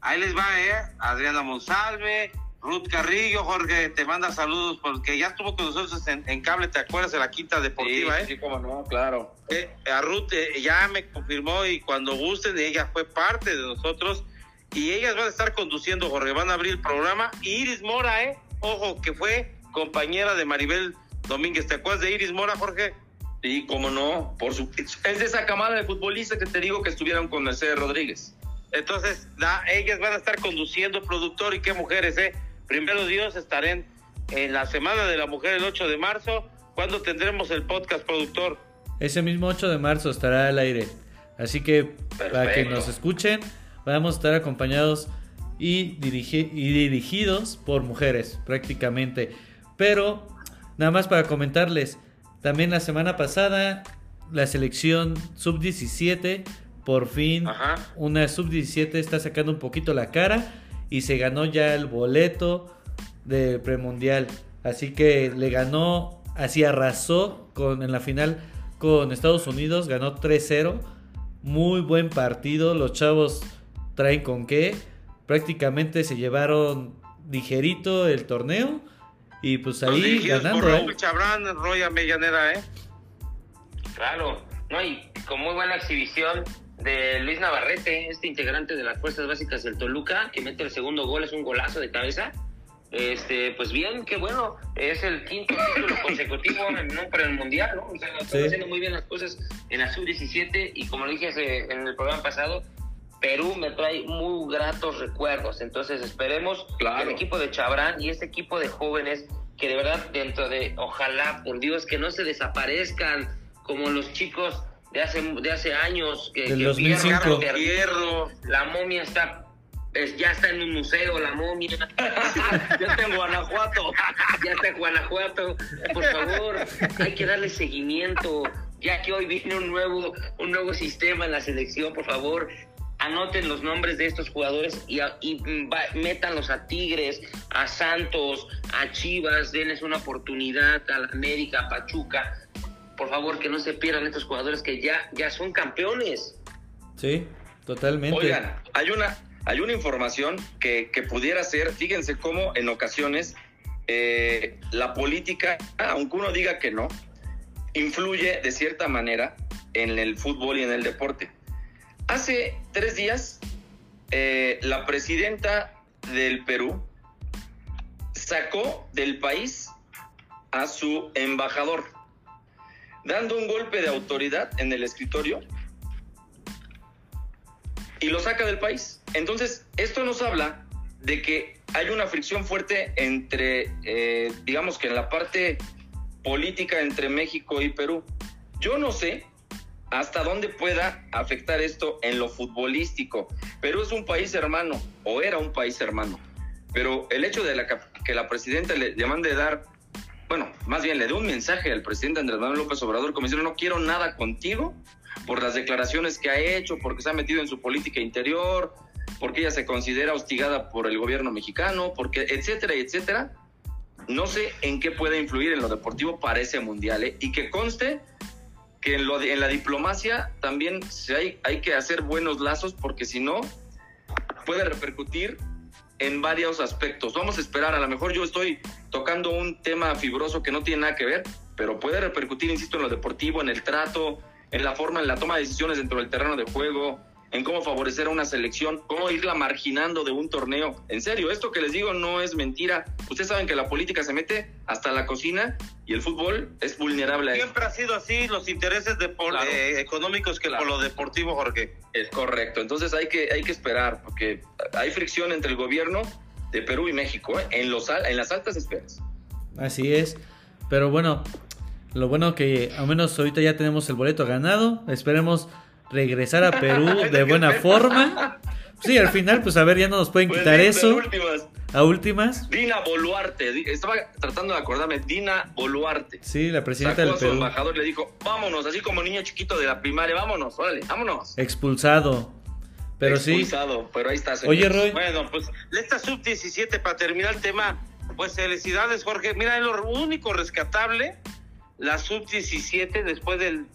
[SPEAKER 1] Ahí les va, ¿eh? Adriana Monsalve, Ruth Carrillo, Jorge, te manda saludos porque ya estuvo con nosotros en, en cable, ¿te acuerdas? De la quinta deportiva,
[SPEAKER 2] sí,
[SPEAKER 1] ¿eh?
[SPEAKER 2] sí, cómo no, claro.
[SPEAKER 1] Eh, a Ruth eh, ya me confirmó y cuando gusten, ella fue parte de nosotros y ellas van a estar conduciendo, Jorge, van a abrir el programa. Iris Mora, ¿eh? Ojo, que fue compañera de Maribel Domínguez. ¿Te acuerdas de Iris Mora, Jorge?
[SPEAKER 2] Sí, cómo no, por su... es de esa camada de futbolistas que te digo que estuvieron con Mercedes Rodríguez.
[SPEAKER 1] Entonces, la- ellas van a estar conduciendo, productor y qué mujeres, ¿eh? Primero Dios, estarán en la Semana de la Mujer el 8 de marzo. ¿Cuándo tendremos el podcast, productor?
[SPEAKER 3] Ese mismo 8 de marzo estará al aire. Así que para que nos escuchen, vamos a estar acompañados y, dirigi- y dirigidos por mujeres prácticamente. Pero nada más para comentarles, también la semana pasada la selección sub-17, por fin
[SPEAKER 1] Ajá.
[SPEAKER 3] una sub-17 está sacando un poquito la cara y se ganó ya el boleto del premundial. Así que le ganó, así arrasó con, en la final con Estados Unidos, ganó 3-0. Muy buen partido, los chavos traen con qué. Prácticamente se llevaron ligerito el torneo y pues ahí ganando.
[SPEAKER 1] por
[SPEAKER 3] ¿eh?
[SPEAKER 1] Raúl Chabrán, Roya Mellanera, ¿eh?
[SPEAKER 4] Claro, no, y con muy buena exhibición de Luis Navarrete, este integrante de las fuerzas básicas del Toluca, que mete el segundo gol, es un golazo de cabeza. Este, pues bien, qué bueno, es el quinto título consecutivo para el mundial, ¿no? O sea, están
[SPEAKER 3] Sí.
[SPEAKER 4] haciendo muy bien las cosas en la sub-17 y como lo dije hace- en el programa pasado, Perú me trae muy gratos recuerdos. Entonces esperemos
[SPEAKER 2] Claro.
[SPEAKER 4] que el equipo de Chabrán y este equipo de jóvenes que de verdad dentro de, ojalá, por Dios, que no se desaparezcan como los chicos de hace, de hace años. Que,
[SPEAKER 3] Del
[SPEAKER 4] que
[SPEAKER 3] 2005.
[SPEAKER 4] Fierro,
[SPEAKER 1] Carlos Fierro.
[SPEAKER 4] La momia está, es- ya está en un museo, la momia.
[SPEAKER 2] ya está en Guanajuato.
[SPEAKER 4] ya está en Guanajuato. Por favor, hay que darle seguimiento. Ya que hoy viene un nuevo, un nuevo sistema en la selección, por favor, anoten los nombres de estos jugadores y, a- y, mm, va- métanlos a Tigres, a Santos, a Chivas, denles una oportunidad a la América, a Pachuca. Por favor, que no se pierdan estos jugadores que ya, ya son campeones.
[SPEAKER 3] Sí, totalmente.
[SPEAKER 2] Oigan, hay una, hay una información que, que pudiera ser, fíjense cómo en ocasiones eh, la política, aunque uno diga que no, influye de cierta manera en el fútbol y en el deporte. Hace tres días, eh, la presidenta del Perú sacó del país a su embajador, dando un golpe de autoridad en el escritorio y lo saca del país. Entonces, esto nos habla de que hay una fricción fuerte entre, eh, digamos que en la parte política entre México y Perú. Yo no sé hasta dónde pueda afectar esto en lo futbolístico. Perú es un país hermano, o era un país hermano, pero el hecho de que la presidenta le, le mande dar, bueno, más bien le dé un mensaje al presidente Andrés Manuel López Obrador como diciendo no quiero nada contigo por las declaraciones que ha hecho, porque se ha metido en su política interior, porque ella se considera hostigada por el gobierno mexicano, porque etcétera, etcétera. No sé en qué puede influir en lo deportivo para ese mundial, ¿eh? Y que conste que en, lo de- en la diplomacia también hay, hay que hacer buenos lazos, porque si no, puede repercutir en varios aspectos. Vamos a esperar, a lo mejor yo estoy tocando un tema fibroso que no tiene nada que ver, pero puede repercutir, insisto, en lo deportivo, en el trato, en la forma, en la toma de decisiones dentro del terreno de juego, en cómo favorecer a una selección, cómo irla marginando de un torneo. En serio, esto que les digo no es mentira. Ustedes saben que la política se mete hasta la cocina y el fútbol es vulnerable a eso.
[SPEAKER 1] Siempre ha sido así, los intereses de por-
[SPEAKER 2] Claro.
[SPEAKER 1] eh, económicos que
[SPEAKER 2] Claro.
[SPEAKER 1] por lo deportivo, Jorge.
[SPEAKER 2] Es correcto. Entonces hay que, hay que esperar, porque hay fricción entre el gobierno de Perú y México, ¿eh? en, los, en las altas esferas.
[SPEAKER 3] Así es. Pero bueno, lo bueno que al menos ahorita ya tenemos el boleto ganado. Esperemos regresar a Perú de buena forma. Sí, al final, pues a ver, ya no nos pueden
[SPEAKER 2] Pues,
[SPEAKER 3] quitar eso.
[SPEAKER 2] últimas.
[SPEAKER 3] A últimas,
[SPEAKER 2] Dina Boluarte, estaba tratando de acordarme, Dina Boluarte.
[SPEAKER 3] sí, la presidenta
[SPEAKER 2] Sacó
[SPEAKER 3] del
[SPEAKER 2] a su
[SPEAKER 3] Perú.
[SPEAKER 2] embajador le dijo, vámonos, así como niño chiquito de la primaria, vámonos, órale, vámonos.
[SPEAKER 3] Expulsado. Pero sí.
[SPEAKER 2] Expulsado, pero ahí está. señor.
[SPEAKER 3] Oye, Roy.
[SPEAKER 1] Bueno, pues esta sub-17, para terminar el tema, pues felicidades, Jorge. Mira, lo único rescatable, la sub-17, después del,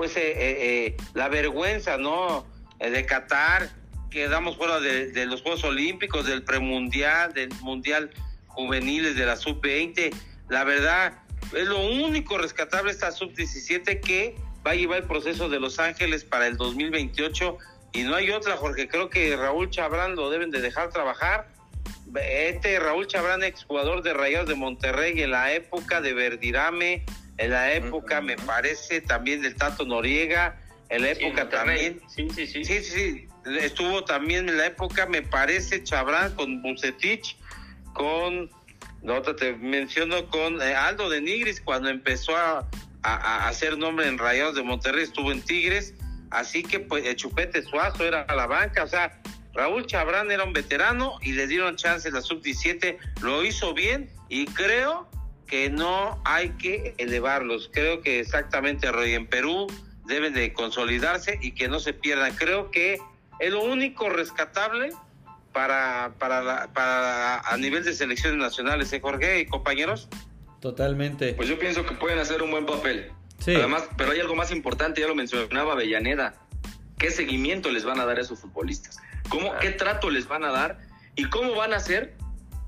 [SPEAKER 1] pues, eh, eh, eh, la vergüenza, ¿no? De Qatar, quedamos fuera de, de los Juegos Olímpicos, del premundial, del Mundial Juveniles, de la sub-20. La verdad, es lo único rescatable esta sub-17 que va a llevar el proceso de Los Ángeles para el 2028 y no hay otra, Jorge. Creo que Raúl Chabrán lo deben de dejar trabajar. Este Raúl Chabrán, exjugador de Rayados de Monterrey en la época de Verdirame, en la época, me parece, también del Tato Noriega, en la época también.
[SPEAKER 4] Sí, sí, sí.
[SPEAKER 1] Sí, sí, sí. Estuvo también en la época, me parece, Chabrán con Bucetich, con, la otra te menciono, con eh, Aldo de Nigris, cuando empezó a, a- a hacer nombre en Rayados de Monterrey, estuvo en Tigres. Así que, pues, el Chupete Suazo era a la banca, o sea, Raúl Chabrán era un veterano y le dieron chance en la sub-17, lo hizo bien y creo que no hay que elevarlos. Creo que exactamente, Roy, en Perú deben de consolidarse y que no se pierdan. Creo que es lo único rescatable para, para, la- para a nivel de selecciones nacionales, ¿eh, Jorge y compañeros?
[SPEAKER 3] Totalmente.
[SPEAKER 2] Pues yo pienso que pueden hacer un buen papel.
[SPEAKER 3] Sí.
[SPEAKER 2] Además, pero hay algo más importante, ya lo mencionaba Avellaneda. ¿Qué seguimiento les van a dar a esos futbolistas? ¿Cómo, ¿Qué trato les van a dar? ¿Y cómo van a hacer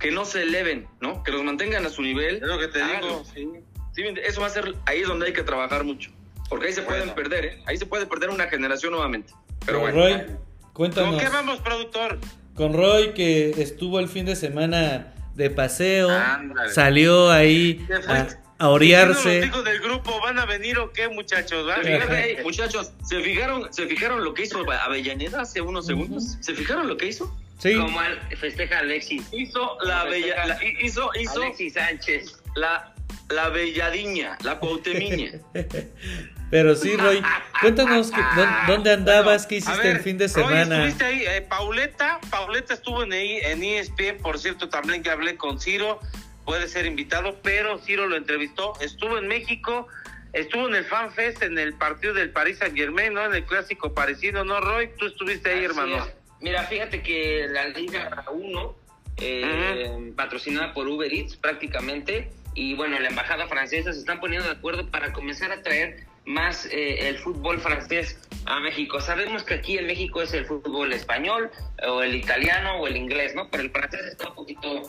[SPEAKER 2] que no se eleven, ¿no? Que los mantengan a su nivel.
[SPEAKER 1] Es lo que te
[SPEAKER 2] Háganlo.
[SPEAKER 1] digo. sí.
[SPEAKER 2] Sí, eso va a ser, ahí es donde hay que trabajar mucho. Porque ahí se pueden
[SPEAKER 1] Bueno.
[SPEAKER 2] perder, ¿eh? Ahí se puede perder una generación nuevamente. Pero bueno.
[SPEAKER 3] Roy,
[SPEAKER 1] ¿Con
[SPEAKER 3] cuéntanos.
[SPEAKER 1] qué vamos, productor?
[SPEAKER 3] Con Roy, que estuvo el fin de semana de paseo,
[SPEAKER 1] Ándale.
[SPEAKER 3] salió ahí
[SPEAKER 1] ¿Qué fue?
[SPEAKER 3] a, a
[SPEAKER 1] ¿Los
[SPEAKER 3] orearse.
[SPEAKER 1] hijos del grupo van a venir o qué, muchachos? ¿Va?
[SPEAKER 2] Se fijaron, ey, muchachos, ¿se fijaron, ¿se fijaron lo que hizo Avellaneda hace unos segundos? ¿Se fijaron lo que hizo?
[SPEAKER 3] Sí,
[SPEAKER 4] Como al- festeja Alexis.
[SPEAKER 2] Hizo la bella, la- hizo, hizo
[SPEAKER 4] Alexis Sánchez.
[SPEAKER 2] la, la belladiña, la cuautemiña.
[SPEAKER 3] pero sí, Roy. Cuéntanos que- dónde andabas, qué
[SPEAKER 1] A
[SPEAKER 3] hiciste
[SPEAKER 1] ver,
[SPEAKER 3] el fin de
[SPEAKER 1] Roy,
[SPEAKER 3] semana.
[SPEAKER 1] estuviste ahí, eh, Pauleta, Pauleta estuvo en, ahí- en ESPN, por cierto, también que hablé con Ciro, puede ser invitado, pero Ciro lo entrevistó, estuvo en México, estuvo en el Fan Fest, en el partido del Paris Saint Germain, ¿no? En el clásico parecido, ¿no, Roy? Tú estuviste ahí,
[SPEAKER 4] Así
[SPEAKER 1] hermano.
[SPEAKER 4] es. Mira, fíjate que la Liga 1, eh, patrocinada por Uber Eats prácticamente, y bueno, la embajada francesa se están poniendo de acuerdo para comenzar a traer más eh, el fútbol francés a México. Sabemos que aquí en México es el fútbol español, o el italiano, o el inglés, ¿no? Pero el francés está un poquito...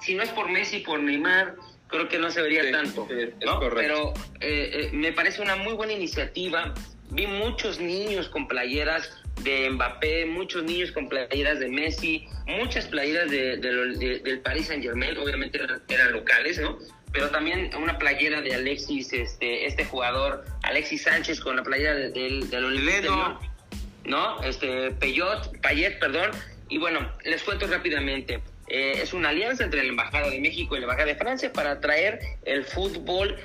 [SPEAKER 4] Si no es por Messi, por Neymar, creo que no se vería
[SPEAKER 2] Sí,
[SPEAKER 4] tanto.
[SPEAKER 2] sí,
[SPEAKER 4] ¿no? Pero eh, eh, me parece una muy buena iniciativa. Vi muchos niños con playeras de Mbappé, muchos niños con playeras de Messi, muchas playeras de, de lo- de- del Paris Saint Germain, obviamente eran, locales, ¿no? Pero también una playera de Alexis, este, este jugador, Alexis Sánchez con la playera de- del, del Olympique. ¿no? Este, Peyot, Payet, perdón. Y bueno, les cuento rápidamente. Eh, es una alianza entre la Embajada de México y la Embajada de Francia para traer el fútbol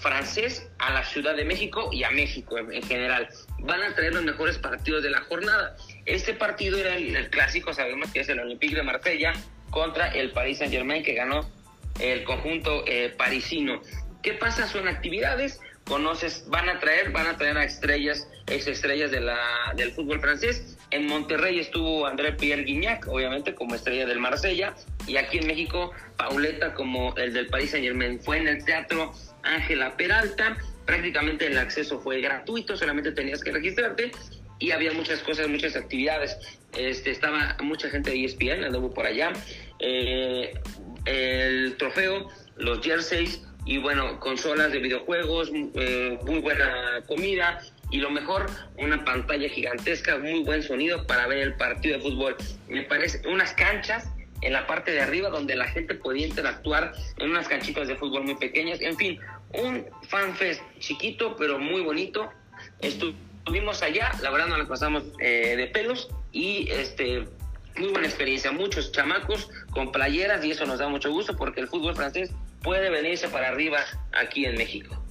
[SPEAKER 4] francés a la Ciudad de México y a México en, en general. Van a traer los mejores partidos de la jornada. Este partido era el, clásico, sabemos que es el Olympique de Marsella contra el Paris Saint Germain que ganó el conjunto eh, parisino. ¿Qué pasa? Son actividades, conoces, van a traer, van a traer a estrellas, estrellas de la, del fútbol francés. En Monterrey estuvo André Pierre Guignac, obviamente como estrella del Marsella, y aquí en México Pauleta como el del Paris Saint Germain. Fue en el teatro Ángela Peralta, prácticamente el acceso fue gratuito, solamente tenías que registrarte y había muchas cosas, muchas actividades. Este, estaba mucha gente de ESPN, anduvo por allá. Eh, el trofeo, los jerseys y bueno, consolas de videojuegos, eh, muy buena comida y lo mejor, una pantalla gigantesca, muy buen sonido para ver el partido de fútbol. Me parece unas canchas en la parte de arriba donde la gente podía interactuar en unas canchitas de fútbol muy pequeñas. En fin, un fanfest chiquito pero muy bonito. Estuvimos allá, la verdad nos la pasamos eh, de pelos y este muy buena experiencia. Muchos chamacos con playeras y eso nos da mucho gusto porque el fútbol francés puede venirse para arriba aquí en México.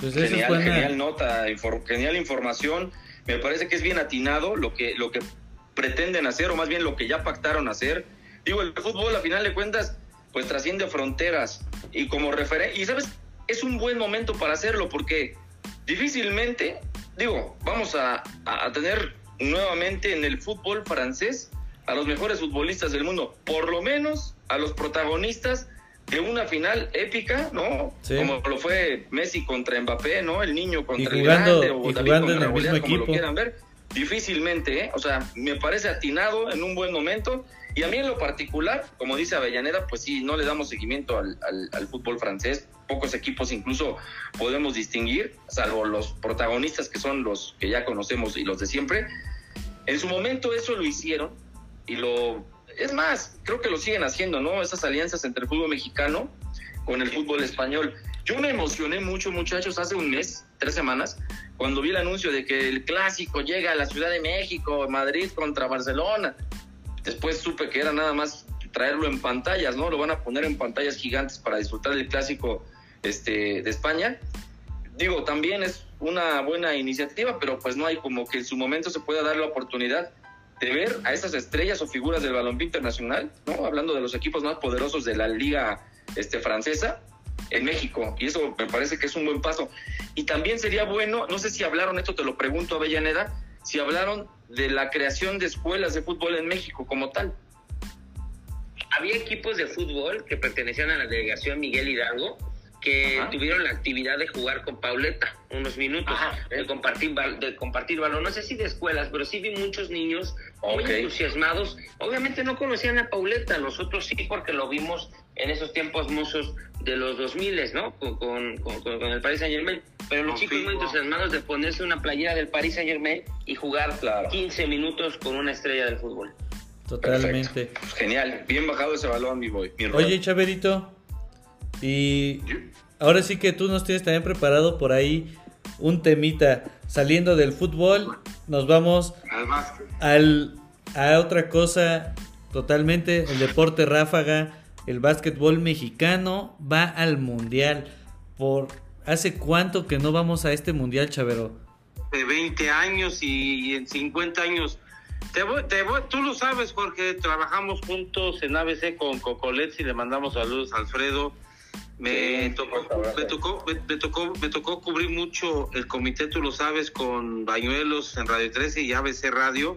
[SPEAKER 3] Pues
[SPEAKER 2] Genial,
[SPEAKER 3] buena.
[SPEAKER 2] genial nota, genial información. Me parece que es bien atinado lo que, lo que pretenden hacer, o más bien lo que ya pactaron hacer. Digo, el fútbol, a final de cuentas, pues trasciende fronteras. Y como referente, y sabes, es un buen momento para hacerlo, porque difícilmente, digo, vamos a, a tener nuevamente en el fútbol francés a los mejores futbolistas del mundo, por lo menos a los protagonistas de una final épica, ¿no? Como lo fue Messi contra Mbappé, ¿no? El niño contra
[SPEAKER 3] el grande,
[SPEAKER 2] o
[SPEAKER 3] y jugando en el mismo
[SPEAKER 2] como
[SPEAKER 3] equipo.
[SPEAKER 2] lo quieran ver. Difícilmente, ¿eh? O sea, me parece atinado en un buen momento. Y a mí en lo particular, como dice Avellaneda, pues sí, no le damos seguimiento al, al, al fútbol francés. Pocos equipos incluso podemos distinguir, salvo los protagonistas que son los que ya conocemos y los de siempre. En su momento eso lo hicieron y lo es más, creo que lo siguen haciendo, ¿no? Esas alianzas entre el fútbol mexicano con el fútbol español. Yo me emocioné mucho, muchachos, hace un mes, tres semanas, cuando vi el anuncio de que el clásico llega a la Ciudad de México, Madrid contra Barcelona. Después supe que era nada más traerlo en pantallas, ¿no? Lo van a poner en pantallas gigantes para disfrutar del clásico este, de España. Digo, también es una buena iniciativa, pero pues no hay como que en su momento se pueda dar la oportunidad de ver a esas estrellas o figuras del balompié internacional, ¿no? Hablando de los equipos más poderosos de la liga este, francesa en México. Y eso me parece que es un buen paso. Y también sería bueno, no sé si hablaron, esto te lo pregunto Avellaneda, si hablaron de la creación de escuelas de fútbol en México como tal.
[SPEAKER 4] Había equipos de fútbol que pertenecían a la delegación Miguel Hidalgo que Ajá. tuvieron la actividad de jugar con Pauleta unos minutos, Ajá. de compartir de compartir balón, no sé si de escuelas, pero sí vi muchos niños muy entusiasmados. Obviamente no conocían a Pauleta, nosotros sí porque lo vimos en esos tiempos mozos de los 2000, ¿no? Con, con, con, con el Paris Saint Germain. Pero los chicos muy entusiasmados de ponerse una playera del Paris Saint Germain y jugar claro. 15 minutos con una estrella del fútbol.
[SPEAKER 3] Totalmente.
[SPEAKER 2] Pues genial, bien bajado ese balón, mi boy. Mi
[SPEAKER 3] Oye, Chaverito, y ahora sí que tú nos tienes también preparado por ahí un temita. Saliendo del fútbol, nos vamos al, a otra cosa totalmente. El deporte ráfaga, el básquetbol mexicano va al mundial. Por ¿Hace cuánto que no vamos a este mundial, Chavero?
[SPEAKER 1] De 20 años y, y en 50 años. Te voy, te voy, tú lo sabes, Jorge. Trabajamos juntos en ABC con Cocolet y le mandamos saludos a Alfredo. Me, tocó, me, tocó, me, me, tocó, me tocó cubrir mucho el comité, tú lo sabes, con Bañuelos en Radio 13 y ABC Radio,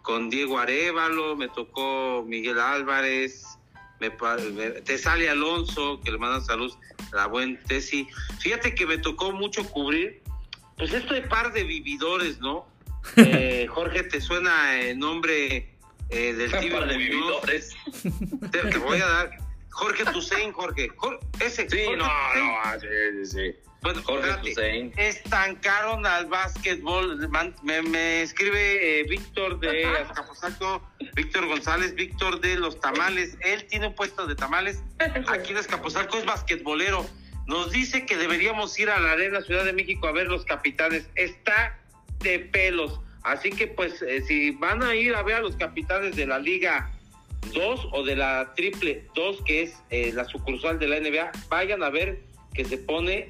[SPEAKER 1] con Diego Arevalo, me tocó Miguel Álvarez, me, me, te sale Alonso, que le mandan saludos, la buen Tesi. Fíjate que me tocó mucho cubrir, pues esto de par de vividores, ¿no? eh, Jorge, ¿te suena el nombre eh, del tío
[SPEAKER 2] de vividores?
[SPEAKER 1] Te, te voy a dar Jorge Tusein, Jorge. Jorge ese.
[SPEAKER 2] Sí,
[SPEAKER 1] Jorge
[SPEAKER 2] no, no, sí, sí.
[SPEAKER 1] Bueno,
[SPEAKER 2] Jorge Tusein.
[SPEAKER 1] estancaron al básquetbol. Me, me escribe eh, Víctor de Azcapotzalco, Víctor González, Víctor de los tamales. Él tiene un puesto de tamales. Aquí en Azcapotzalco es basquetbolero. Nos dice que deberíamos ir a la Arena Ciudad de México a ver los capitanes. Está de pelos. Así que, pues, eh, si van a ir a ver a los capitanes de la Liga 2 o de la triple 2, que es eh, la sucursal de la NBA, vayan a ver que se pone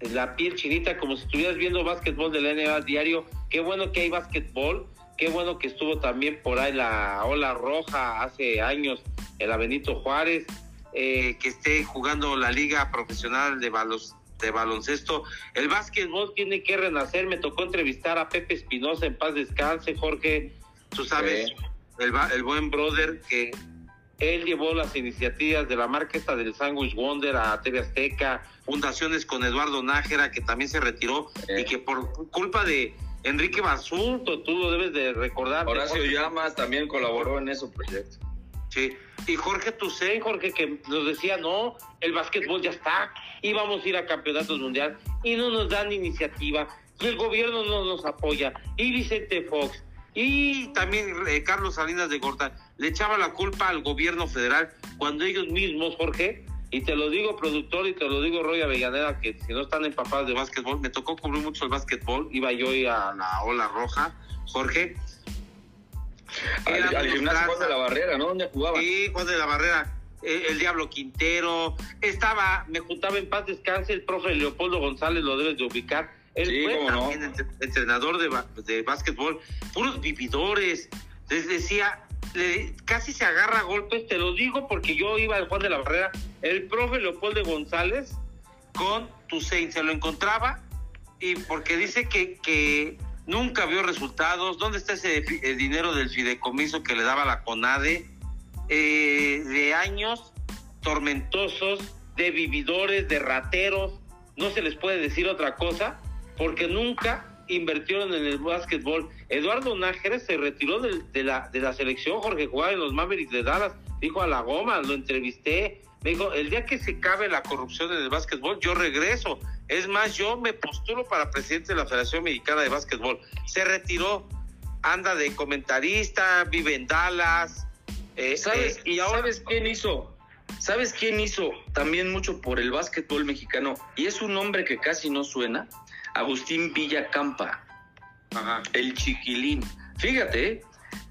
[SPEAKER 1] la piel chinita como si estuvieras viendo básquetbol de la NBA diario. Qué bueno que hay básquetbol, qué bueno que estuvo también por ahí la ola roja hace años en la Benito Juárez, eh, que esté jugando la liga profesional de, balos, de baloncesto. El básquetbol tiene que renacer. Me tocó entrevistar a Pepe Espinosa en paz descanse, Jorge. Tú sabes. El, el, buen brother que él llevó las iniciativas de la marca esta del Sandwich Wonder a TV Azteca, fundaciones con Eduardo Nájera, que también se retiró, eh. y que por culpa de Enrique Basulto, tú lo debes de recordar.
[SPEAKER 2] Horacio Jorge, Llamas también colaboró en ese proyecto.
[SPEAKER 1] Sí, y Jorge Tucen, Jorge, que nos decía, no, el básquetbol ya está, íbamos a ir a campeonatos mundial, y no nos dan iniciativa, y el gobierno no nos apoya, y Vicente Fox, y también eh, Carlos Salinas de Gorta le echaba la culpa al gobierno federal cuando ellos mismos, Jorge, y te lo digo productor y te lo digo Roy Avellaneda, que si no están empapados de básquetbol, me tocó cubrir mucho el básquetbol, iba yo a la ola roja, Jorge.
[SPEAKER 2] Al, al gimnasio Juan de la Barrera, ¿no? ¿Dónde jugaba?
[SPEAKER 1] Sí, Juan de la Barrera. El, el, Diablo Quintero, estaba, me juntaba en paz descanse el profe Leopoldo González, lo debes de ubicar, él
[SPEAKER 2] sí,
[SPEAKER 1] fue
[SPEAKER 2] no.
[SPEAKER 1] también entrenador de, de básquetbol, puros vividores. les decía, le- casi se agarra a golpes, te lo digo porque yo iba al Juan de la Barrera, el profe Leopoldo González con Tusein se lo encontraba y porque dice que, que nunca vio resultados, ¿dónde está ese dinero del fideicomiso que le daba la CONADE? Eh, de años tormentosos, de vividores, de rateros, no se les puede decir otra cosa, porque nunca invirtieron en el básquetbol. Eduardo Nájera se retiró de, la, de la selección, Jorge jugaba en los Mavericks de Dallas, dijo a la goma, lo entrevisté, me dijo, el día que se acabe la corrupción en el básquetbol, yo regreso. Es más, yo me postulo para presidente de la Federación Mexicana de Básquetbol. Se retiró, anda de comentarista, vive en Dallas. eh,
[SPEAKER 2] ¿Sabes,
[SPEAKER 1] eh, y ahora
[SPEAKER 2] ¿Sabes quién hizo? ¿Sabes quién hizo también mucho por el básquetbol mexicano? Y es un nombre que casi no suena. Agustín Villacampa,
[SPEAKER 1] Ajá.
[SPEAKER 2] el chiquilín. Fíjate,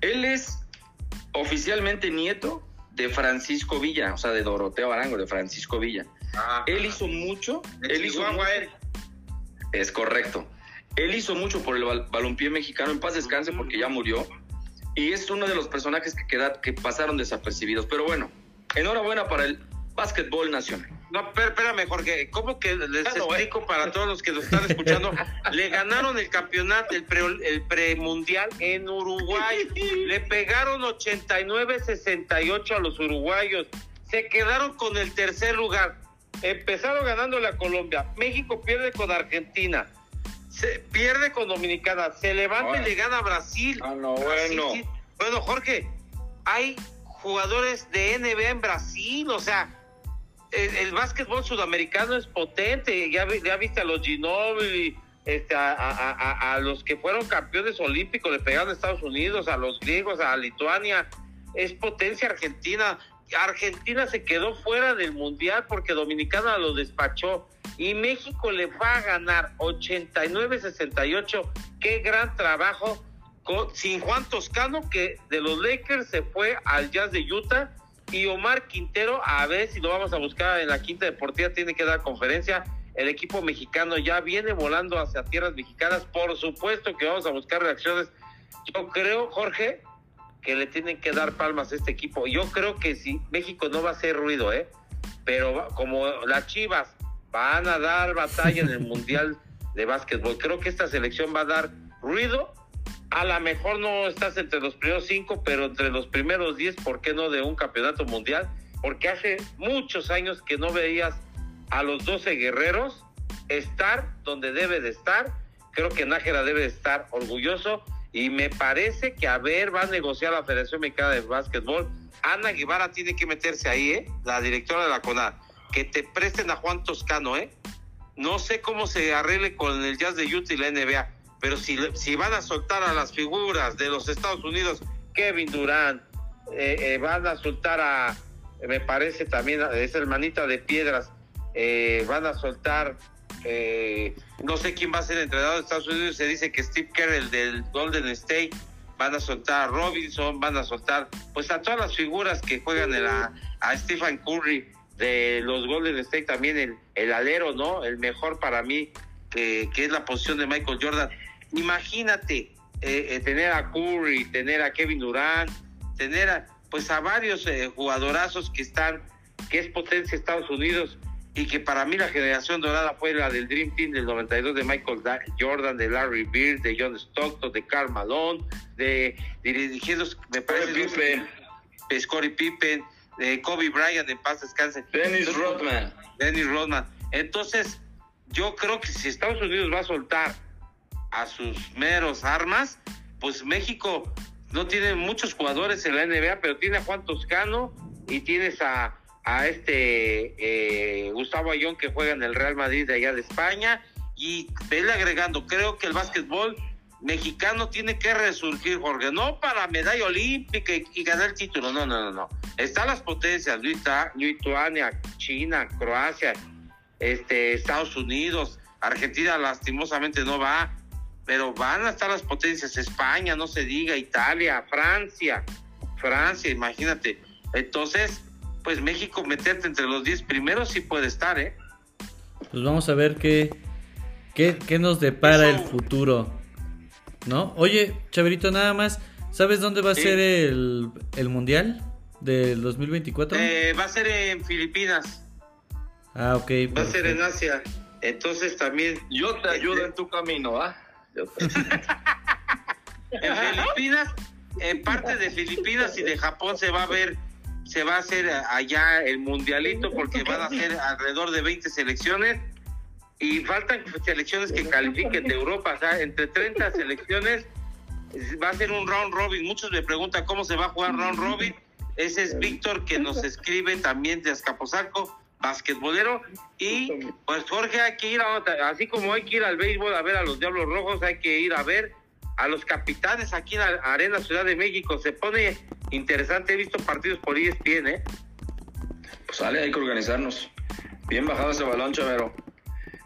[SPEAKER 2] él es oficialmente nieto de Francisco Villa, o sea, de Doroteo Arango, de Francisco Villa.
[SPEAKER 1] Ajá.
[SPEAKER 2] Él hizo mucho, él hizo mucho-
[SPEAKER 1] él.
[SPEAKER 2] Es correcto. Él hizo mucho por el bal- balompié mexicano, en paz descanse porque ya murió. Y es uno de los personajes que, queda- que pasaron desapercibidos. Pero bueno, enhorabuena para el básquetbol nacional.
[SPEAKER 1] No, espé- espérame, Jorge. ¿Cómo que les explico para todos los que nos están escuchando? Le ganaron el campeonato, el, pre, el premundial en Uruguay. Le pegaron 89-68 a los uruguayos. Se quedaron con el tercer lugar. Empezaron ganando la Colombia. México pierde con Argentina. Se pierde con Dominicana. Se levanta
[SPEAKER 2] Ahora.
[SPEAKER 1] y le gana a Brasil.
[SPEAKER 2] Ah, no,
[SPEAKER 1] Brasil,
[SPEAKER 2] bueno.
[SPEAKER 1] sí. Bueno, Jorge, hay jugadores de NBA en Brasil, o sea, el, el básquetbol sudamericano es potente. Ya, ya viste a los Ginobili, este, a los que fueron campeones olímpicos, le pegaron a Estados Unidos, a los griegos, a Lituania. Es potencia Argentina. Argentina se quedó fuera del mundial porque Dominicana lo despachó. Y México le va a ganar 89-68. Qué gran trabajo. Con, sin Juan Toscano, que de los Lakers se fue al Jazz de Utah y Omar Quintero, a ver si lo vamos a buscar en la quinta deportiva, tiene que dar conferencia. El equipo mexicano ya viene volando hacia tierras mexicanas. Por supuesto que vamos a buscar reacciones. Yo creo, Jorge, que le tienen que dar palmas a este equipo. Yo creo que si México no va a hacer ruido, ¿eh? Pero como las Chivas van a dar batalla en el Mundial de Básquetbol, creo que esta selección va a dar ruido. A lo mejor no estás entre los primeros cinco, pero entre los primeros diez, ¿por qué no de un campeonato mundial? Porque hace muchos años que no veías a los 12 guerreros estar donde debe de estar. Creo que Nájera debe de estar orgulloso y me parece que a ver va a negociar la Federación Mexicana de Básquetbol. Ana Guevara tiene que meterse ahí, ¿eh? La directora de la CONAD. Que te presten a Juan Toscano, ¿eh? No sé cómo se arregle con el Jazz de Utah y la NBA, pero si, si van a soltar a las figuras de los Estados Unidos, Kevin Durant, eh, eh, van a soltar a, me parece también, es hermanita de piedras, eh, van a soltar, eh, no sé quién va a ser el entrenador de Estados Unidos, se dice que Steve Kerr, el del Golden State, van a soltar a Robinson, van a soltar pues a todas las figuras que juegan en la, a Stephen Curry de los Golden State, también el, el alero, ¿no? El mejor para mí, que, que es la posición de Michael Jordan. Imagínate eh, eh, tener a Curry, tener a Kevin Durant, tener a, pues a varios eh, jugadorazos que están, que es potencia Estados Unidos y que para mí la generación dorada fue la del Dream Team del 92 de Michael Da- Jordan, de Larry Bird, de John Stockton, de Karl Malone, de dirigidos, me parece,
[SPEAKER 2] Pippen.
[SPEAKER 1] de Scottie Pippen, de Kobe Bryant, en paz descanse.
[SPEAKER 2] Dennis Rodman.
[SPEAKER 1] Dennis Rodman. Entonces, yo creo que si Estados Unidos va a soltar a sus meros armas, pues México no tiene muchos jugadores en la NBA, pero tiene a Juan Toscano y tienes a, a este eh, Gustavo Ayón que juega en el Real Madrid de allá de España y vele agregando, creo que el básquetbol mexicano tiene que resurgir, Jorge, no para medalla olímpica y, ganar el título, no, no, no, no. Están las potencias, Lituania, Lituania, China, Croacia, este, Estados Unidos, Argentina lastimosamente no va, pero van a estar las potencias, España, no se diga, Italia, Francia, Francia, imagínate. Entonces, pues México meterte entre los 10 primeros sí puede estar, ¿eh?
[SPEAKER 3] Pues vamos a ver qué, qué, qué nos depara el futuro. ¿No? Oye, Chaverito, nada más. ¿Sabes dónde va a
[SPEAKER 1] Sí.
[SPEAKER 3] ser el, el mundial del 2024?
[SPEAKER 1] Eh, va a ser en Filipinas,
[SPEAKER 3] ah, ok.
[SPEAKER 1] va a ser en. Asia. Entonces también
[SPEAKER 2] Yo te ayudo en tu camino, ¿ah?
[SPEAKER 1] en Filipinas, en parte de Filipinas y de Japón se va a ver, se va a hacer allá el mundialito porque van a ser alrededor de 20 selecciones y faltan selecciones que califiquen de Europa, entre 30 selecciones va a ser un round robin. Muchos me preguntan cómo se va a jugar round robin. Ese es Víctor que nos escribe también de Azcapotzalco, basquetbolero. Y pues Jorge, hay que ir a otra, así como hay que ir al béisbol a ver a los Diablos Rojos, hay que ir a ver a los capitanes aquí en la Arena Ciudad de México. Se pone interesante, he visto partidos por ESPN, ¿eh?
[SPEAKER 2] Pues sale, hay que organizarnos. Bien bajado ese balón, chavero.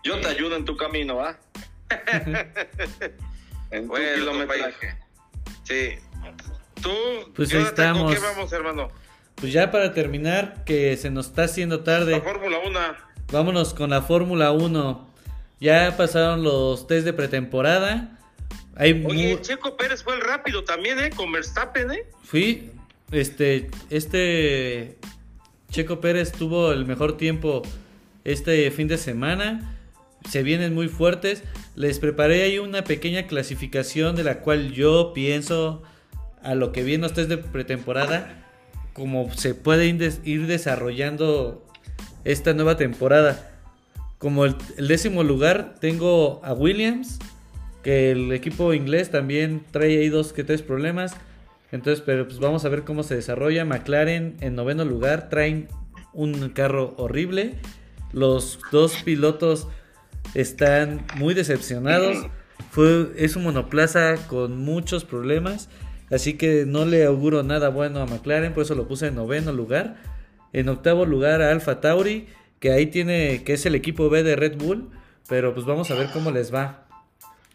[SPEAKER 2] Yo te ayudo en tu camino, ¿ah? en tu
[SPEAKER 1] Bueno,
[SPEAKER 2] kilometraje.
[SPEAKER 1] Sí. Tú,
[SPEAKER 3] Pues ahí
[SPEAKER 1] Jonathan, ¿con
[SPEAKER 3] estamos.
[SPEAKER 1] qué vamos, hermano?
[SPEAKER 3] Pues ya para terminar, que se nos está haciendo
[SPEAKER 1] La
[SPEAKER 3] tarde,
[SPEAKER 1] Fórmula 1.
[SPEAKER 3] vámonos con la Fórmula 1. Ya pasaron los test de pretemporada. Hay
[SPEAKER 1] Oye, Checo Pérez fue el rápido también, ¿eh? Con Verstappen, ¿eh?
[SPEAKER 3] Fui, este, este Checo Pérez tuvo el mejor tiempo este fin de semana. Se vienen muy fuertes. Les preparé ahí una pequeña clasificación de la cual yo pienso a lo que viene los test de pretemporada, como se puede ir des- ir desarrollando esta nueva temporada. Como el, décimo lugar tengo a Williams, que el equipo inglés también trae ahí dos que tres problemas. Entonces, pero pues vamos a ver cómo se desarrolla. McLaren en noveno lugar traen un carro horrible. Los dos pilotos están muy decepcionados. Es un monoplaza con muchos problemas. Así que no le auguro nada bueno a McLaren. Por eso lo puse en noveno lugar. En octavo lugar a Alfa Tauri. Que ahí tiene. que es el equipo B de Red Bull. Pero pues vamos a ver cómo les va.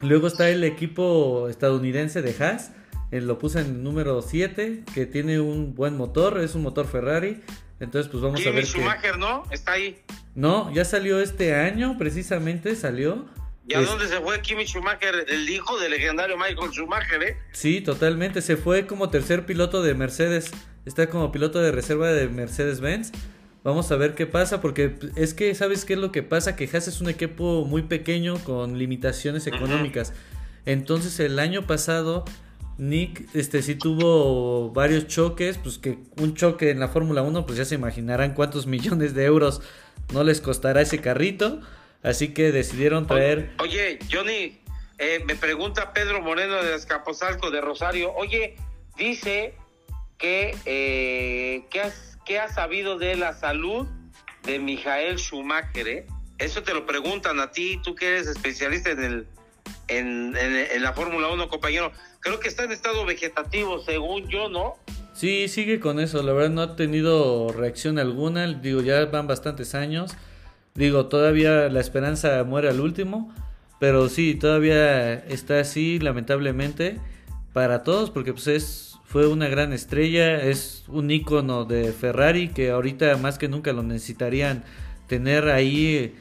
[SPEAKER 3] Luego está el equipo estadounidense de Haas. eh, lo puse en número 7. Que tiene un buen motor. Es un motor Ferrari. Entonces pues vamos a ver.
[SPEAKER 1] Schumacher, ¿no? Está ahí.
[SPEAKER 3] No, ya salió este año. Precisamente salió.
[SPEAKER 1] ¿Y a
[SPEAKER 3] Es-
[SPEAKER 1] dónde se fue Kimi Schumacher, el hijo del legendario Michael Schumacher, eh?
[SPEAKER 3] Sí, totalmente. Se fue como tercer piloto de Mercedes. Está como piloto de reserva de Mercedes-Benz. Vamos a ver qué pasa, porque es que, ¿sabes qué es lo que pasa? Que Haas es un equipo muy pequeño con limitaciones económicas. Entonces, el año pasado, Nick este, sí tuvo varios choques. Pues que un choque en la Fórmula 1, pues ya se imaginarán cuántos millones de euros no les costará ese carrito. Así que decidieron traer.
[SPEAKER 1] Oye, Johnny, eh, me pregunta Pedro Moreno de Escaposalco de Rosario. Oye, dice que, eh, has, que has sabido de la salud de Michael Schumacher, ¿eh? Eso te lo preguntan a ti, tú que eres especialista en el en, en- en la Fórmula 1, compañero. Creo que está en estado vegetativo, según yo, ¿no?
[SPEAKER 3] Sí, sigue con eso. La verdad no ha tenido reacción alguna. Digo, ya van bastantes años. Digo, todavía la esperanza muere al último. Pero sí, todavía está así, lamentablemente, para todos, porque pues es, fue una gran estrella, es un ícono de Ferrari que ahorita más que nunca lo necesitarían tener ahí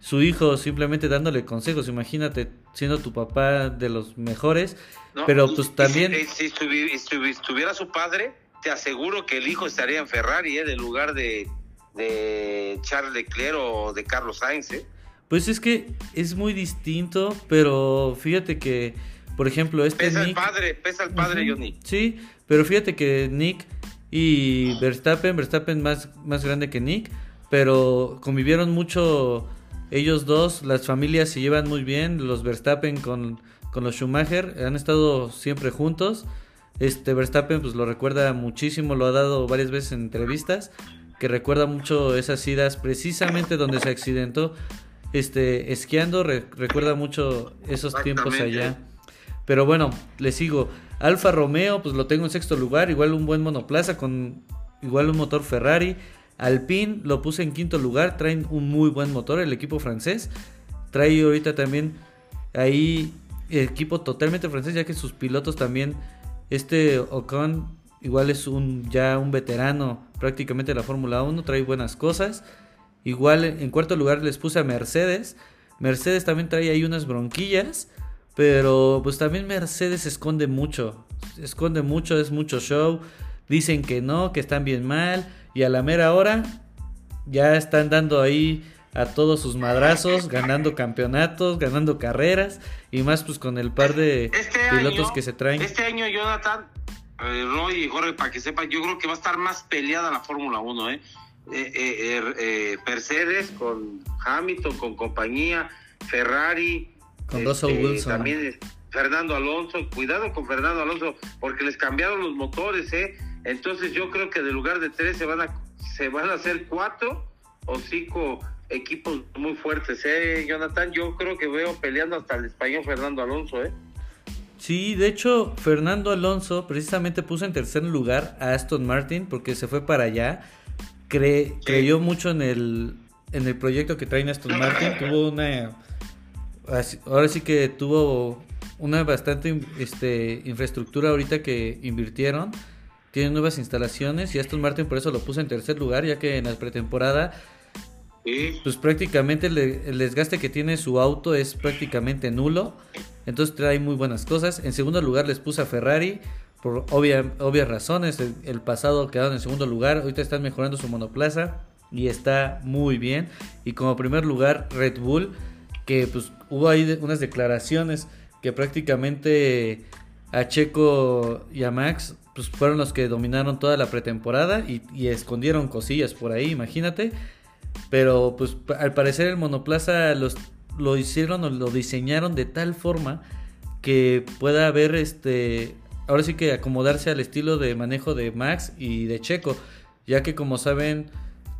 [SPEAKER 3] su hijo simplemente dándole consejos. Imagínate siendo tu papá de los mejores,
[SPEAKER 1] ¿No?
[SPEAKER 3] pero pues
[SPEAKER 1] y
[SPEAKER 3] también...
[SPEAKER 1] Si, si estuvi- estuviera su padre, te aseguro que el hijo estaría en Ferrari, ¿eh? En lugar de, de Charles Leclerc o de Carlos Sainz, ¿eh?
[SPEAKER 3] Pues es que es muy distinto, pero fíjate que, por ejemplo, este
[SPEAKER 1] Pesa el
[SPEAKER 3] Nick...
[SPEAKER 1] padre, pesa el padre,
[SPEAKER 3] Ujú,
[SPEAKER 1] Johnny.
[SPEAKER 3] Sí, pero fíjate que Nick y Verstappen, Verstappen más, más grande que Nick, pero convivieron mucho ellos dos, las familias se llevan muy bien, los Verstappen con, con los Schumacher, han estado siempre juntos. Este Verstappen pues lo recuerda muchísimo, lo ha dado varias veces en entrevistas, que recuerda mucho esas idas precisamente donde se accidentó este esquiando, re- recuerda mucho esos tiempos allá. Pero bueno, le sigo. Alfa Romeo, pues lo tengo en sexto lugar, igual un buen monoplaza con igual un motor Ferrari. Alpine lo puse en quinto lugar, traen un muy buen motor, el equipo francés. Trae ahorita también ahí equipo totalmente francés, ya que sus pilotos también, este Ocon igual es un ya un veterano prácticamente de la Fórmula 1, trae buenas cosas. Igual en cuarto lugar les puse a Mercedes. Mercedes también trae ahí unas bronquillas. Pero pues también Mercedes esconde mucho. esconde mucho, es mucho show. Dicen que no, que están bien mal. Y a la mera hora ya están dando ahí a todos sus madrazos, ganando campeonatos, ganando carreras y más pues con el par de
[SPEAKER 1] Este
[SPEAKER 3] pilotos
[SPEAKER 1] año-
[SPEAKER 3] que se traen.
[SPEAKER 1] Este año, Jonathan, eh, Roy y Jorge, para que sepan, yo creo que va a estar más peleada la Fórmula 1, ¿eh? Eh, eh, eh, eh, Mercedes con Hamilton, con compañía, Ferrari.
[SPEAKER 3] Con Russell Wilson.
[SPEAKER 1] También Fernando Alonso. Cuidado con Fernando Alonso, porque les cambiaron los motores, ¿eh? Entonces yo creo que de lugar de tres se van a, se van a hacer cuatro o cinco equipos muy fuertes, ¿eh, Jonathan? Yo creo que veo peleando hasta el español Fernando Alonso, ¿eh?
[SPEAKER 3] Sí, de hecho, Fernando Alonso precisamente puso en tercer lugar a Aston Martin porque se fue para allá. Cre- Creyó mucho en el, en el proyecto que traen Aston Martin. Tuvo una. Ahora sí que tuvo una bastante este, infraestructura ahorita que invirtieron. Tienen nuevas instalaciones y Aston Martin por eso lo puso en tercer lugar, ya que en la pretemporada pues prácticamente el, el desgaste que tiene su auto es prácticamente nulo. Entonces trae muy buenas cosas. En segundo lugar les puse a Ferrari por obvia- obvias razones. El, el pasado quedaron en segundo lugar. Ahorita están mejorando su monoplaza y está muy bien. Y como primer lugar Red Bull, que pues hubo ahí unas declaraciones que prácticamente a Checo y a Max pues fueron los que dominaron toda la pretemporada y, y escondieron cosillas por ahí, imagínate. Pero pues al parecer el monoplaza los, lo hicieron o lo diseñaron de tal forma que pueda haber este ahora sí que acomodarse al estilo de manejo de Max y de Checo, ya que como saben,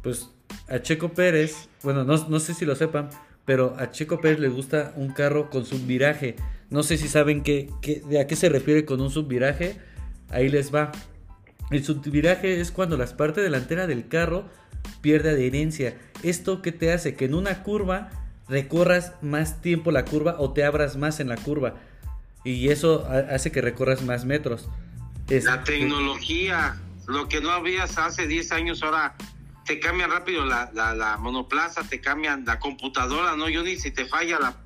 [SPEAKER 3] pues a Checo Pérez, bueno, no, no sé si lo sepan, pero a Checo Pérez le gusta un carro con subviraje. No sé si saben qué, qué- de a qué se refiere con un subviraje. Ahí les va. El subviraje es cuando la parte delantera del carro pierde adherencia. Esto que te hace que en una curva recorras más tiempo la curva o te abras más en la curva. Y eso ha- hace que recorras más metros. Es-
[SPEAKER 1] La tecnología, lo que no habías hace 10 años, ahora te cambian rápido la, la, la monoplaza, te cambian la computadora, ¿no? Yo ni si te falla la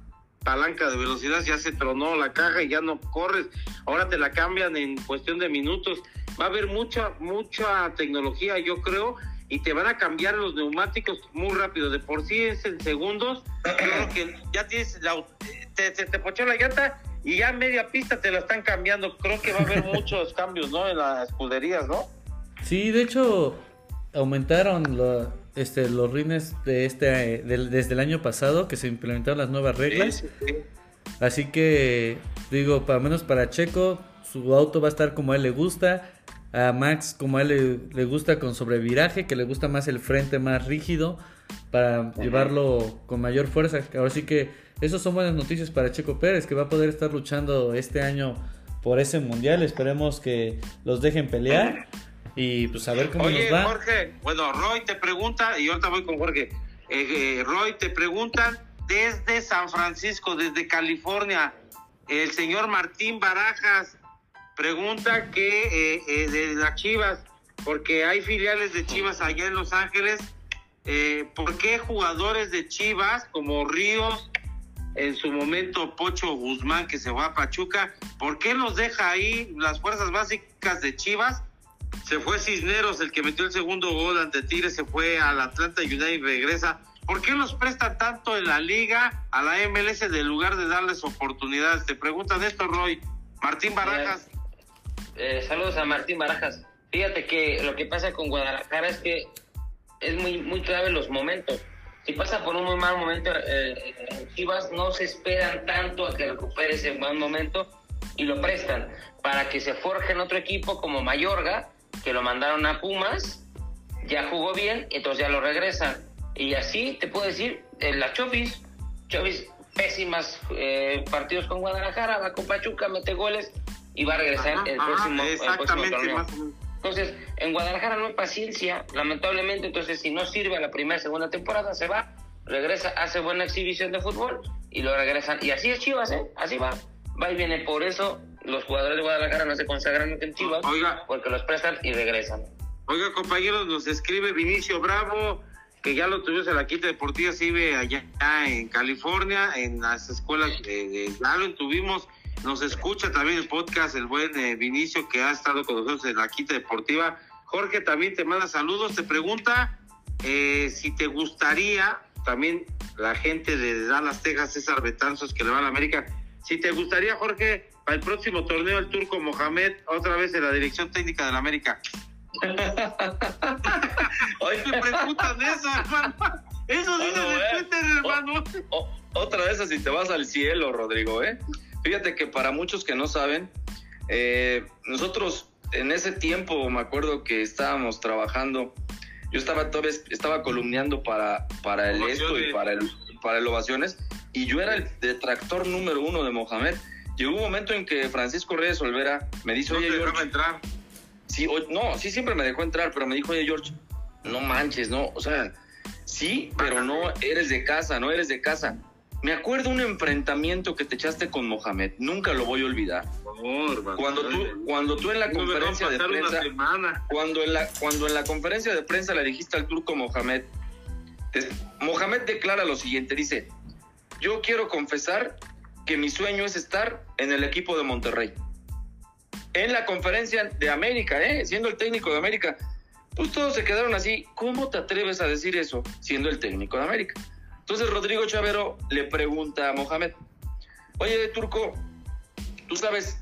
[SPEAKER 1] palanca de velocidad, ya se tronó la caja y ya no corres. Ahora te la cambian en cuestión de minutos. Va a haber mucha, mucha tecnología, yo creo, y te van a cambiar los neumáticos muy rápido. De por sí es en segundos. Creo que ya tienes la, te, se te pochó la llanta y ya media pista te la están cambiando. Creo que va a haber muchos cambios, ¿no? En las escuderías, ¿no?
[SPEAKER 3] Sí, de hecho, aumentaron lo- este, los rines de este, del- desde el año pasado que se implementaron las nuevas reglas.
[SPEAKER 1] Sí, sí, sí.
[SPEAKER 3] Así que, digo, para menos para Checo, su auto va a estar como a él le gusta. A Max, como a él le, le gusta con sobreviraje, que le gusta más el frente más rígido para llevarlo con mayor fuerza. Ahora sí que, esos son buenas noticias para Checo Pérez, que va a poder estar luchando este año por ese mundial. Esperemos que los dejen pelear y pues a ver cómo
[SPEAKER 1] Oye,
[SPEAKER 3] nos va.
[SPEAKER 1] Jorge, bueno, Roy te pregunta, y ahorita voy con Jorge. Eh, eh, Roy, te preguntan desde San Francisco, desde California, el señor Martín Barajas pregunta que eh, eh, de las Chivas, porque hay filiales de Chivas allá en Los Ángeles, eh, ¿por qué jugadores de Chivas como Ríos, en su momento Pocho Guzmán que se va a Pachuca, ¿por qué los deja ahí las fuerzas básicas de Chivas? Se fue Cisneros, el que metió el segundo gol ante Tigres, se fue al Atlanta United y regresa. ¿Por qué los prestan tanto en la liga a la MLS en lugar de darles oportunidades? Te preguntan esto, Roy. Martín Barajas.
[SPEAKER 4] Eh, saludos a Martín Barajas. Fíjate que lo que pasa con Guadalajara es que es muy, muy clave los momentos. Si pasa por un muy mal momento, eh, Chivas no se esperan tanto a que recupere ese buen momento y lo prestan para que se forje en otro equipo como Mayorga, que lo mandaron a Pumas, ya jugó bien, entonces ya lo regresan. Y así te puedo decir, eh, la Chovis, Chovis, pésimas eh, partidos con Guadalajara, va con Pachuca, mete goles y va a regresar
[SPEAKER 1] Ajá,
[SPEAKER 4] el,
[SPEAKER 1] ajá,
[SPEAKER 4] próximo, el próximo torneo.
[SPEAKER 1] más.
[SPEAKER 4] Entonces, en Guadalajara no hay paciencia, lamentablemente. Entonces, si no sirve a la primera segunda temporada, se va, regresa, hace buena exhibición de fútbol y lo regresan. Y así es Chivas, ¿eh? Así va. Va y viene. Por eso los jugadores de Guadalajara no se consagran en Chivas,
[SPEAKER 1] Oiga.
[SPEAKER 4] porque los prestan y regresan.
[SPEAKER 1] Oiga, compañeros, nos escribe Vinicio Bravo, que ya lo tuvimos en la Quinta Deportiva, se vive allá en California, en las escuelas de, de ya lo tuvimos Nos escucha también el podcast el buen eh, Vinicio que ha estado con nosotros en la quinta deportiva. Jorge también te manda saludos, te pregunta eh, si te gustaría, también la gente de Dallas, Texas, César Betanzos que le va a la América, si te gustaría, Jorge, para el próximo torneo el turco Mohamed, otra vez en la dirección técnica de la América. Hoy me preguntan eso, hermano. Eso sí
[SPEAKER 2] Bueno,
[SPEAKER 1] se hermano.
[SPEAKER 2] O- otra vez así te vas al cielo, Rodrigo, ¿eh? Fíjate que para muchos que no saben, eh, nosotros en ese tiempo me acuerdo que estábamos trabajando, yo estaba todavía estaba columneando para, para el esto y para el, para el Ovaciones, y yo era el detractor número uno de Mohamed. Llegó un momento en que Francisco Reyes Olvera me dice,
[SPEAKER 1] No
[SPEAKER 2] oye, George,
[SPEAKER 1] entrar.
[SPEAKER 2] Sí, o- no, sí siempre me dejó entrar, pero me dijo, oye, George, no manches, no, o sea, sí, pero no eres de casa, no eres de casa. Me acuerdo un enfrentamiento que te echaste con Mohamed, nunca lo voy a olvidar.
[SPEAKER 1] Por favor.
[SPEAKER 2] Cuando tú, cuando tú en la
[SPEAKER 1] No
[SPEAKER 2] conferencia de prensa, cuando en la, cuando en la conferencia de prensa le dijiste al turco Mohamed, te- Mohamed declara lo siguiente, dice, yo quiero confesar que mi sueño es estar en el equipo de Monterrey. En la conferencia de América, ¿eh? siendo el técnico de América, pues todos se quedaron así, ¿cómo te atreves a decir eso siendo el técnico de América? Entonces Rodrigo Chavero le pregunta a Mohamed, oye Turco, ¿tú sabes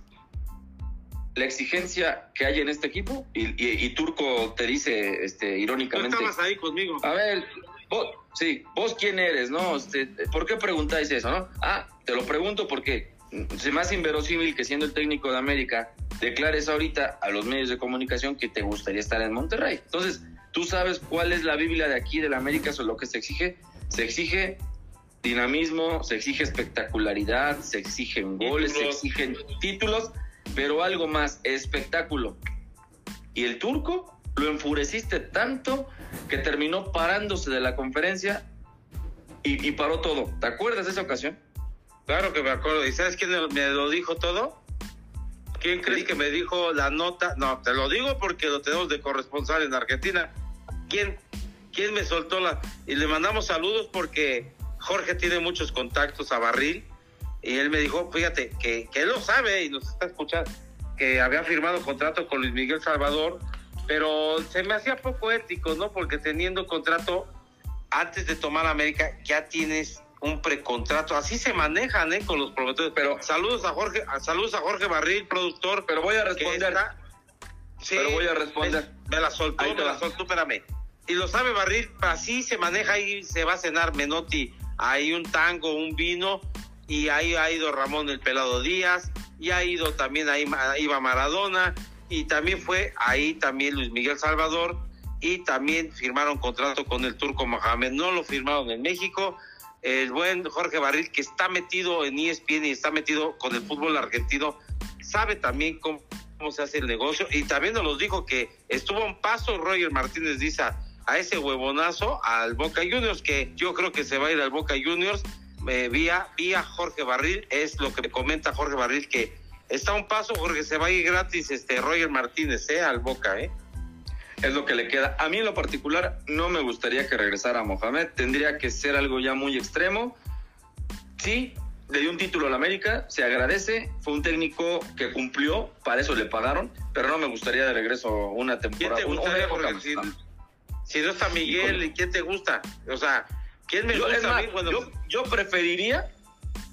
[SPEAKER 2] la exigencia que hay en este equipo? Y, y- y Turco te dice este,
[SPEAKER 1] Tú
[SPEAKER 2] irónicamente,
[SPEAKER 1] estabas ahí conmigo.
[SPEAKER 2] a ver, vos, sí, vos quién eres, ¿no? Este, ¿Por qué preguntáis eso, no? Ah, te lo pregunto porque se me hace inverosímil que siendo el técnico de América declares ahorita a los medios de comunicación que te gustaría estar en Monterrey. Entonces, ¿tú sabes cuál es la Biblia de aquí de la América sobre lo que se exige? Se exige dinamismo, se exige espectacularidad, se exigen goles, se exigen títulos, pero algo más, espectáculo. Y el turco lo enfureciste tanto que terminó parándose de la conferencia y, y paró todo. ¿Te acuerdas de esa ocasión?
[SPEAKER 1] Claro que me acuerdo. ¿Y sabes quién me me lo dijo todo? ¿Quién crees que me dijo la nota? No, te lo digo porque lo tenemos de corresponsal en Argentina. ¿Quién, quién me soltó la...? Y le mandamos saludos porque Jorge tiene muchos contactos a Barril. Y él me dijo, fíjate, que, que él lo sabe y nos está escuchando, que había firmado contrato con Luis Miguel Salvador, pero se me hacía poco ético, ¿no? Porque teniendo contrato antes de tomar América ya tienes un precontrato. Así se manejan, ¿eh? Con los promotores. Pero saludos a Jorge, a- saludos a Jorge Barril, productor.
[SPEAKER 2] Pero voy a responder.
[SPEAKER 1] está- Sí,
[SPEAKER 2] Pero voy a responder.
[SPEAKER 1] Me, me la soltó, me la soltó, espérame. Y lo sabe Barril, así se maneja ahí, se va a cenar Menotti. Hay un tango, un vino, y ahí ha ido Ramón el Pelado Díaz, y ha ido también ahí iba Maradona, y también fue ahí también Luis Miguel Salvador, y también firmaron contrato con el turco Mohamed. No lo firmaron en México. El buen Jorge Barril, que está metido en ESPN y está metido con el fútbol argentino, sabe también cómo, se hace el negocio. Y también nos dijo que estuvo a un paso Roger Martínez dice a, ese huevonazo al Boca Juniors, que yo creo que se va a ir al Boca Juniors eh, vía, vía Jorge Barril. Es lo que comenta Jorge Barril, que está a un paso, Jorge, se va a ir gratis este Roger Martínez, eh, al Boca, ¿eh?
[SPEAKER 2] Es lo que le queda. A mí en lo particular no me gustaría que regresara Mohamed. Tendría que ser algo ya muy extremo. Sí, le dio un título al América, se agradece. Fue un técnico que cumplió, para eso le pagaron. Pero no me gustaría de regreso una
[SPEAKER 1] ¿Quién
[SPEAKER 2] temporada.
[SPEAKER 1] te gustaría? Si, no está Miguel. ¿y quién te gusta? O sea, ¿quién me
[SPEAKER 2] Yo,
[SPEAKER 1] gusta a
[SPEAKER 2] más,
[SPEAKER 1] mí? Bueno,
[SPEAKER 2] yo, yo preferiría,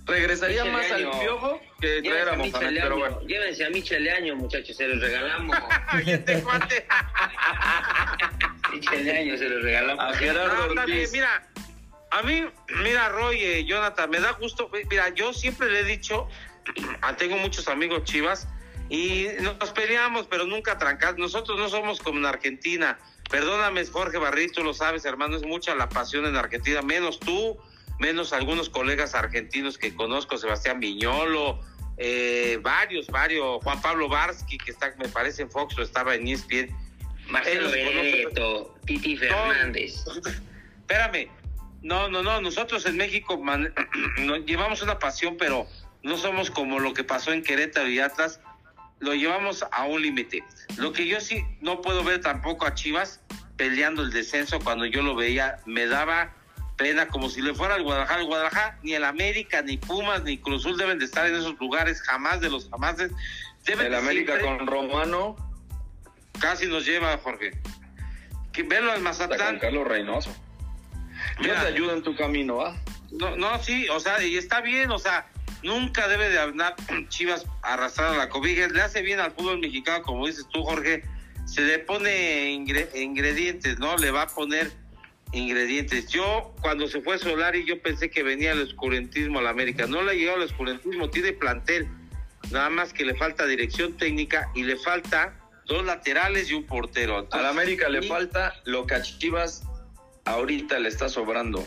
[SPEAKER 2] regresaría
[SPEAKER 4] Michel
[SPEAKER 2] más al piojo que traer a
[SPEAKER 4] a Michel
[SPEAKER 2] Mohamed. Pero bueno,
[SPEAKER 4] llévense a Michel Leaño, muchachos, se los regalamos.
[SPEAKER 1] este cuate.
[SPEAKER 4] Michel se los regalamos.
[SPEAKER 2] a Gerardo
[SPEAKER 1] Ah, mira, a mí, mira, Roy, eh, Jonathan, me da gusto. Mira, yo siempre le he dicho, tengo muchos amigos chivas y nos peleamos, pero nunca trancas. Nosotros no somos como en Argentina. Perdóname, Jorge Barril, tú lo sabes, hermano, es mucha la pasión en Argentina, menos tú, menos algunos colegas argentinos que conozco, Sebastián Viñolo, eh, varios, varios, Juan Pablo Barsky, que está, me parece en Fox o estaba en ESPN.
[SPEAKER 4] Marcelo Benedetto, Titi Fernández.
[SPEAKER 1] Espérame. No, no, no. Nosotros en México man- nos llevamos una pasión, pero no somos como lo que pasó en Querétaro y Atlas. Lo llevamos a un límite. Lo que yo sí no puedo ver tampoco a Chivas peleando el descenso cuando yo lo veía, me daba pena como si le fuera al Guadalajara. El Guadalajara, ni el América, ni Pumas, ni Cruzul deben de estar en esos lugares, jamás de los jamás. Deben
[SPEAKER 2] el América con Romano.
[SPEAKER 1] Casi nos lleva, Jorge. Que verlo al Mazatlán.
[SPEAKER 2] Con Carlos Reynoso. Yo te ayudo en tu camino, ¿ah?
[SPEAKER 1] No, no, sí, o sea, y está bien, o sea, nunca debe de andar Chivas arrastrar a la cobija. Le hace bien al fútbol mexicano, como dices tú, Jorge. Se le pone ingredientes, ¿no? Le va a poner ingredientes. Yo, cuando se fue Solari, yo pensé que venía el oscurantismo a la América. No le ha llegado el oscurantismo, tiene plantel. Nada más que le falta dirección técnica y le falta dos laterales y un portero.
[SPEAKER 2] a la América le falta lo que a Chivas ahorita le está sobrando.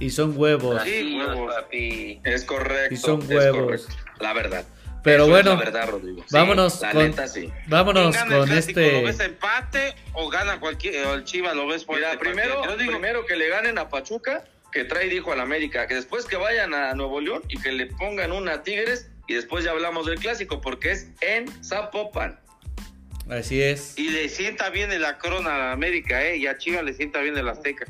[SPEAKER 3] Y son huevos.
[SPEAKER 1] Sí, huevos.
[SPEAKER 2] Es correcto.
[SPEAKER 3] Y son huevos.
[SPEAKER 2] La verdad.
[SPEAKER 3] Pero bueno,
[SPEAKER 2] verdad, Rodrigo.
[SPEAKER 3] vámonos
[SPEAKER 2] la
[SPEAKER 3] con,
[SPEAKER 2] neta, sí.
[SPEAKER 3] vámonos con este.
[SPEAKER 1] ¿Lo ves empate o gana cualquier o el Chivas lo ves por
[SPEAKER 2] Mira,
[SPEAKER 1] este
[SPEAKER 2] primero,
[SPEAKER 1] partido? Yo digo,
[SPEAKER 2] primero que le ganen a Pachuca, que trae dijo al América, que después que vayan a Nuevo León y que le pongan una a Tigres y después ya hablamos del clásico porque es en Zapopan.
[SPEAKER 3] Así es.
[SPEAKER 1] y le sienta bien en la corona a la América, eh, y a Chivas le sienta bien el Azteca.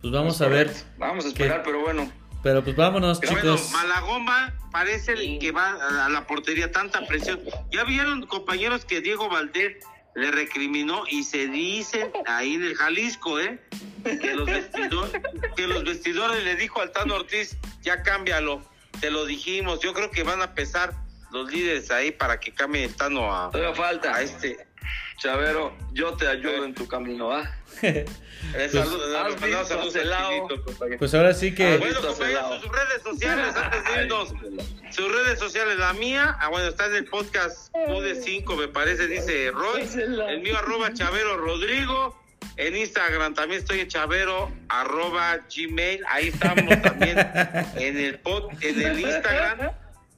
[SPEAKER 3] Pues vamos a ver.
[SPEAKER 2] Vamos a esperar, pero bueno.
[SPEAKER 3] Pero pues vámonos,
[SPEAKER 1] Pero bueno,
[SPEAKER 3] chicos.
[SPEAKER 1] Malagoma parece el que va a la portería, tanta presión. Ya vieron, compañeros, que Diego Valdés le recriminó y se dicen ahí en el Jalisco, ¿eh? Que los, vestidores, que los vestidores le dijo al Tano Ortiz, ya cámbialo, te lo dijimos. Yo creo que van a pesar los líderes ahí para que cambie el Tano a,
[SPEAKER 2] falta.
[SPEAKER 1] a este.
[SPEAKER 2] Chavero, yo te ayudo en tu camino, ¿ah?
[SPEAKER 1] Eh, compañero.
[SPEAKER 3] Pues ahora sí que.
[SPEAKER 2] Ah,
[SPEAKER 1] Bueno, compañeros, sus redes sociales antes de irnos. Sus redes sociales, la mía, ah, bueno, está en el podcast UD5, me parece, dice Roy. El mío, arroba Chavero Rodrigo. En Instagram también estoy en Chavero, arroba Gmail. Ahí estamos también en el pod, en el Instagram.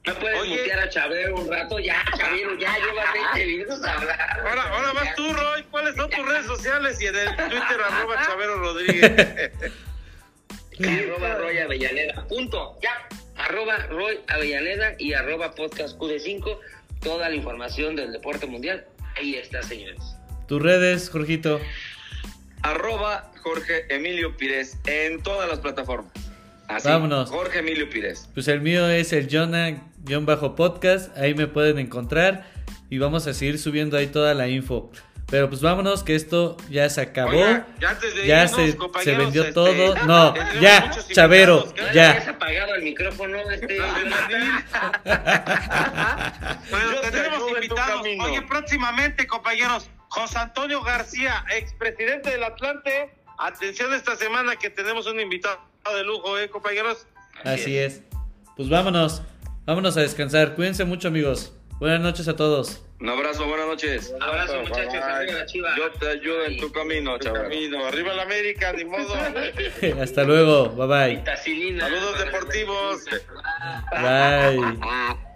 [SPEAKER 4] ¿No puedes
[SPEAKER 1] Oye.
[SPEAKER 4] mutear a Chavero un rato? Ya, Chavero, ya lleva 20 minutos a hablar.
[SPEAKER 1] Ahora, ahora vas tú, Roy. ¿Cuáles son tus redes sociales? Y en el Twitter, arroba Chavero Rodríguez.
[SPEAKER 4] arroba Roy Avellaneda. Punto. Ya. Arroba Roy Avellaneda y arroba podcast QD5. Toda la información del deporte mundial. Ahí está, señores.
[SPEAKER 3] Tus redes, Jorgito.
[SPEAKER 2] Arroba Jorge Emilio Pires en todas las plataformas. Así,
[SPEAKER 3] Vámonos.
[SPEAKER 2] Jorge Emilio Pires.
[SPEAKER 3] Pues el mío es el Jonah-podcast. Ahí me pueden encontrar. Y vamos a seguir subiendo ahí toda la info. Pero pues vámonos, que esto ya se acabó.
[SPEAKER 1] Oiga, ya antes de
[SPEAKER 3] ya
[SPEAKER 1] irnos,
[SPEAKER 3] se, se vendió
[SPEAKER 1] este,
[SPEAKER 3] todo. No, ya, Chavero.
[SPEAKER 4] ¿Ya
[SPEAKER 3] ya.
[SPEAKER 4] has apagado el micrófono? Este,
[SPEAKER 1] Bueno, tenemos invitados. Oye, próximamente, compañeros, José Antonio García, expresidente del Atlante. Atención esta semana que tenemos un invitado de lujo, ¿eh, compañeros?
[SPEAKER 3] Así es. Pues vámonos. Vámonos a descansar. Cuídense mucho, amigos. Buenas noches a todos.
[SPEAKER 2] Un abrazo, buenas noches.
[SPEAKER 4] Abrazo, muchachos.
[SPEAKER 1] Bye.
[SPEAKER 4] Arriba la chiva.
[SPEAKER 2] Yo te ayudo en tu camino.
[SPEAKER 1] Camino, arriba la América, ni modo.
[SPEAKER 3] Hasta luego. Bye bye.
[SPEAKER 1] Saludos deportivos.
[SPEAKER 3] Bye.